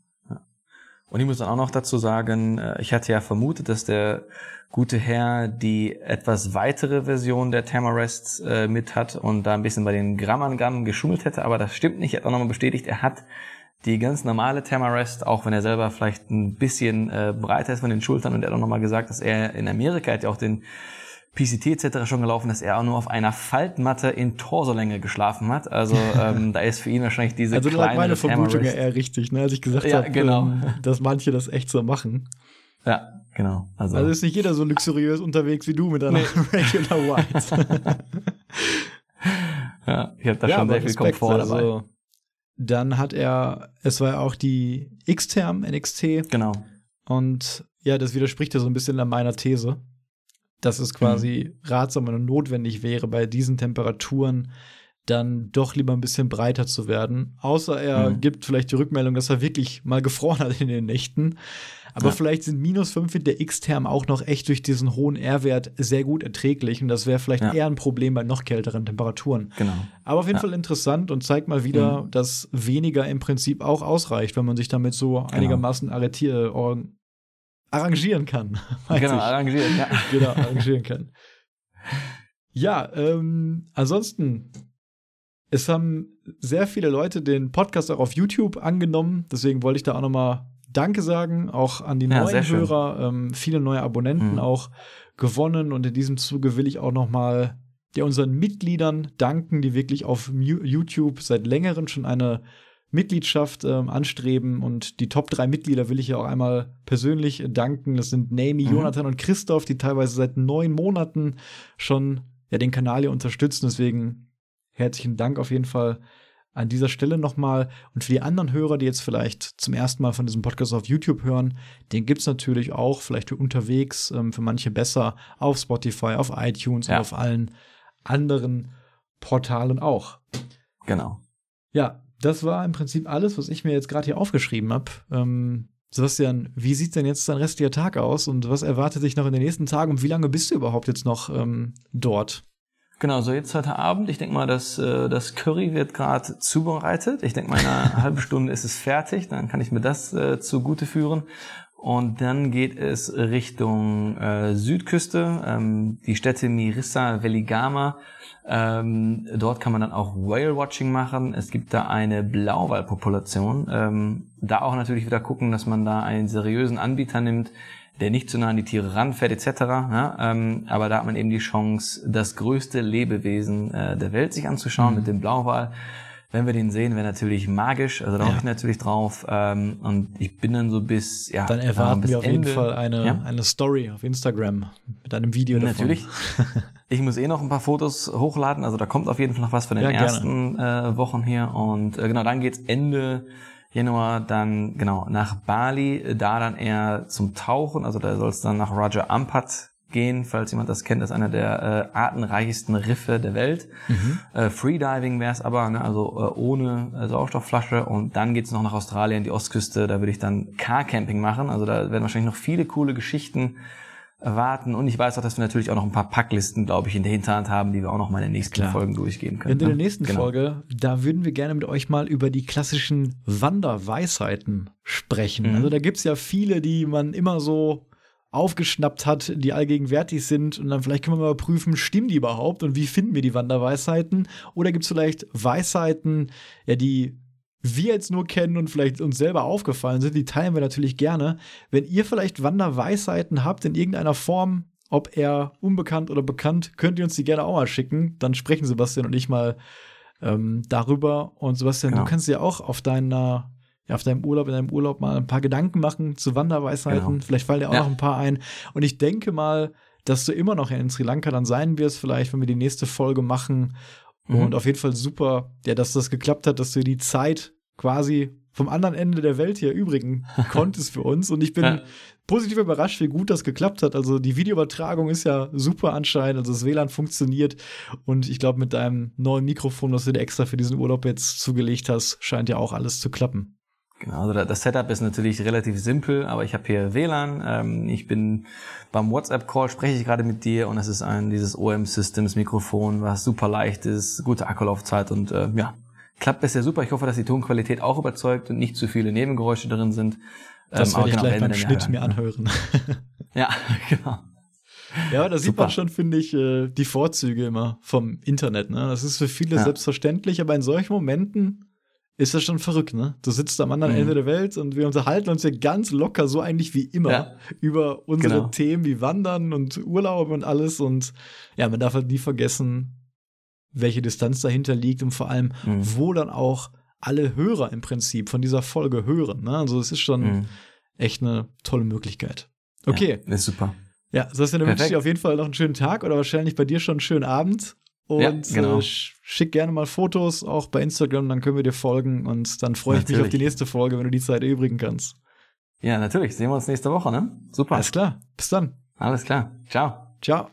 Und ich muss dann auch noch dazu sagen, äh, ich hatte ja vermutet, dass der gute Herr die etwas weitere Version der Tamarest äh, mit hat und da ein bisschen bei den Grammangaben geschummelt hätte, aber das stimmt nicht. Er hat auch nochmal bestätigt, er hat die ganz normale Tamarest, auch wenn er selber vielleicht ein bisschen äh, breiter ist von den Schultern und er hat auch nochmal gesagt, dass er in Amerika hat ja auch den PCT etc. schon gelaufen, dass er auch nur auf einer Faltmatte in Torsolänge geschlafen hat. Also <laughs> ähm, da ist für ihn wahrscheinlich diese Also kleine meine Vermutung ja eher richtig, ne, als ich gesagt Ja, habe, genau. ähm, <laughs> dass manche das echt so machen. Ja, genau. Also, Also ist nicht jeder so luxuriös unterwegs wie du mit deiner <laughs> Regular White. ja, ich habe da ja, schon sehr viel Respekt, Komfort dabei. also, Dann hat er, es war ja auch die X-Term NXT Genau. und ja, das widerspricht ja so ein bisschen an meiner These, dass es quasi ratsam und notwendig wäre, bei diesen Temperaturen dann doch lieber ein bisschen breiter zu werden. Außer er Mhm. gibt vielleicht die Rückmeldung, dass er wirklich mal gefroren hat in den Nächten. Aber Ja. vielleicht sind minus 5 in der X-Term auch noch echt durch diesen hohen R-Wert sehr gut erträglich. Und das wäre vielleicht Ja. eher ein Problem bei noch kälteren Temperaturen. Genau. Aber auf jeden Ja. Fall interessant und zeigt mal wieder, dass weniger im Prinzip auch ausreicht, wenn man sich damit so einigermaßen arretier, arrangieren kann. <laughs> Genau, ich. arrangiert, ja. <laughs> genau, arrangieren kann. Ja, ähm, ansonsten es haben sehr viele Leute den Podcast auch auf YouTube angenommen. Deswegen wollte ich da auch nochmal Danke sagen, auch an die ja, neuen Hörer, ähm, viele neue Abonnenten mhm. auch gewonnen. Und in diesem Zuge will ich auch nochmal ja, unseren Mitgliedern danken, die wirklich auf YouTube seit längerem schon eine Mitgliedschaft ähm, anstreben. Und die Top 3 Mitglieder will ich ja auch einmal persönlich danken. Das sind Nami, mhm. Jonathan und Christoph, die teilweise seit neun Monaten schon ja, den Kanal hier unterstützen. Deswegen herzlichen Dank auf jeden Fall an dieser Stelle nochmal. Und für die anderen Hörer, die jetzt vielleicht zum ersten Mal von diesem Podcast auf YouTube hören, den gibt es natürlich auch, vielleicht für unterwegs, ähm, für manche besser, auf Spotify, auf iTunes ja. und auf allen anderen Portalen auch. Genau. Ja, das war im Prinzip alles, was ich mir jetzt gerade hier aufgeschrieben habe. Ähm, Sebastian, wie sieht denn jetzt dein restlicher Tag aus und was erwartet dich noch in den nächsten Tagen und wie lange bist du überhaupt jetzt noch ähm, dort? Genau, so jetzt heute Abend. Ich denke mal, dass äh, das Curry wird gerade zubereitet. Ich denke mal, in einer halben <laughs> Stunde ist es fertig. Dann kann ich mir das äh, zugute führen. Und dann geht es Richtung äh, Südküste, ähm, die Städte Mirissa, Veligama. Ähm, dort kann man dann auch Whale-Watching machen. Es gibt da eine Blauwalpopulation. Ähm, da auch natürlich wieder gucken, dass man da einen seriösen Anbieter nimmt, der nicht zu nah an die Tiere ranfährt etc. Ja, ähm, aber da hat man eben die Chance, das größte Lebewesen äh, der Welt sich anzuschauen mhm. mit dem Blauwal wenn wir den sehen, wäre natürlich magisch. Also da ja. hoffe ich natürlich drauf. Ähm, und ich bin dann so bis, ja. Dann erwarten wir auf Ende. jeden Fall eine, ja? eine Story auf Instagram mit einem Video davon. Natürlich. <laughs> ich muss eh noch ein paar Fotos hochladen. Also da kommt auf jeden Fall noch was von den ersten äh, Wochen hier. Und äh, genau, dann geht's Ende Januar dann genau nach Bali, da dann eher zum Tauchen. Also da soll es dann nach Raja Ampat gehen, falls jemand das kennt, das ist einer der äh, artenreichsten Riffe der Welt. Mhm. Äh, Freediving wäre es aber, ne, also äh, ohne äh, Sauerstoffflasche. Und dann geht's noch nach Australien, die Ostküste, da würde ich dann Carcamping machen. Also da werden wahrscheinlich noch viele coole Geschichten erwarten. Und ich weiß auch, dass wir natürlich auch noch ein paar Packlisten, glaube ich, in der Hinterhand haben, die wir auch noch mal in den nächsten Klar. Folgen durchgehen können. In der ne? nächsten genau. Folge, da würden wir gerne mit euch mal über die klassischen Wanderweisheiten sprechen. Mhm. Also da gibt's ja viele, die man immer so aufgeschnappt hat, die allgegenwärtig sind. Und dann vielleicht können wir mal prüfen, stimmen die überhaupt und wie finden wir die Wanderweisheiten? Oder gibt es vielleicht Weisheiten, ja, die wir jetzt nur kennen und vielleicht uns selber aufgefallen sind, die teilen wir natürlich gerne. Wenn ihr vielleicht Wanderweisheiten habt in irgendeiner Form, ob er unbekannt oder bekannt, könnt ihr uns die gerne auch mal schicken. Dann sprechen Sebastian und ich mal ähm, darüber. Und Sebastian, genau. du kannst ja auch auf deiner ja, auf deinem Urlaub, in deinem Urlaub mal ein paar Gedanken machen zu Wanderweisheiten. Genau. Vielleicht fallen dir auch ja. noch ein paar ein. Und ich denke mal, dass du immer noch in Sri Lanka dann sein wirst, vielleicht, wenn wir die nächste Folge machen. Mhm. Und auf jeden Fall super, ja, dass das geklappt hat, dass du die Zeit quasi vom anderen Ende der Welt hier übrigen <laughs> konntest für uns. Und ich bin ja. positiv überrascht, wie gut das geklappt hat. Also die Videoübertragung ist ja super anscheinend. Also das WLAN funktioniert. Und ich glaube, mit deinem neuen Mikrofon, was du dir extra für diesen Urlaub jetzt zugelegt hast, scheint ja auch alles zu klappen. Genau, also das Setup ist natürlich relativ simpel, aber ich habe hier WLAN. Ähm, ich bin beim WhatsApp-Call, spreche ich gerade mit dir und es ist ein dieses OM-Systems-Mikrofon, was super leicht ist, gute Akkulaufzeit und äh, ja, klappt bisher super. Ich hoffe, dass die Tonqualität auch überzeugt und nicht zu viele Nebengeräusche drin sind. Das ähm, werde ich genau, gleich beim Schnitt mir anhören. <laughs> ja, <laughs> genau. Ja, da sieht man schon, finde ich, äh, die Vorzüge immer vom Internet. Ne? Das ist für viele ja. selbstverständlich, aber in solchen Momenten ist das schon verrückt, ne? Du sitzt am anderen mhm. Ende der Welt und wir unterhalten uns ja ganz locker, so eigentlich wie immer, ja. über unsere genau. Themen wie Wandern und Urlaub und alles. Und ja, man darf halt nie vergessen, welche Distanz dahinter liegt und vor allem, mhm. wo dann auch alle Hörer im Prinzip von dieser Folge hören. Ne? Also es ist schon mhm. echt eine tolle Möglichkeit. Okay. Ja, ist super. Ja, Sebastian, dann wünsche ich dir auf jeden Fall noch einen schönen Tag oder wahrscheinlich bei dir schon einen schönen Abend. Und ja, genau. äh, schick gerne mal Fotos, auch bei Instagram, dann können wir dir folgen. Und dann freue ich natürlich. mich auf die nächste Folge, wenn du die Zeit erübrigen kannst. Ja, natürlich. Sehen wir uns nächste Woche, ne? Super. Alles klar. Bis dann. Alles klar. Ciao. Ciao.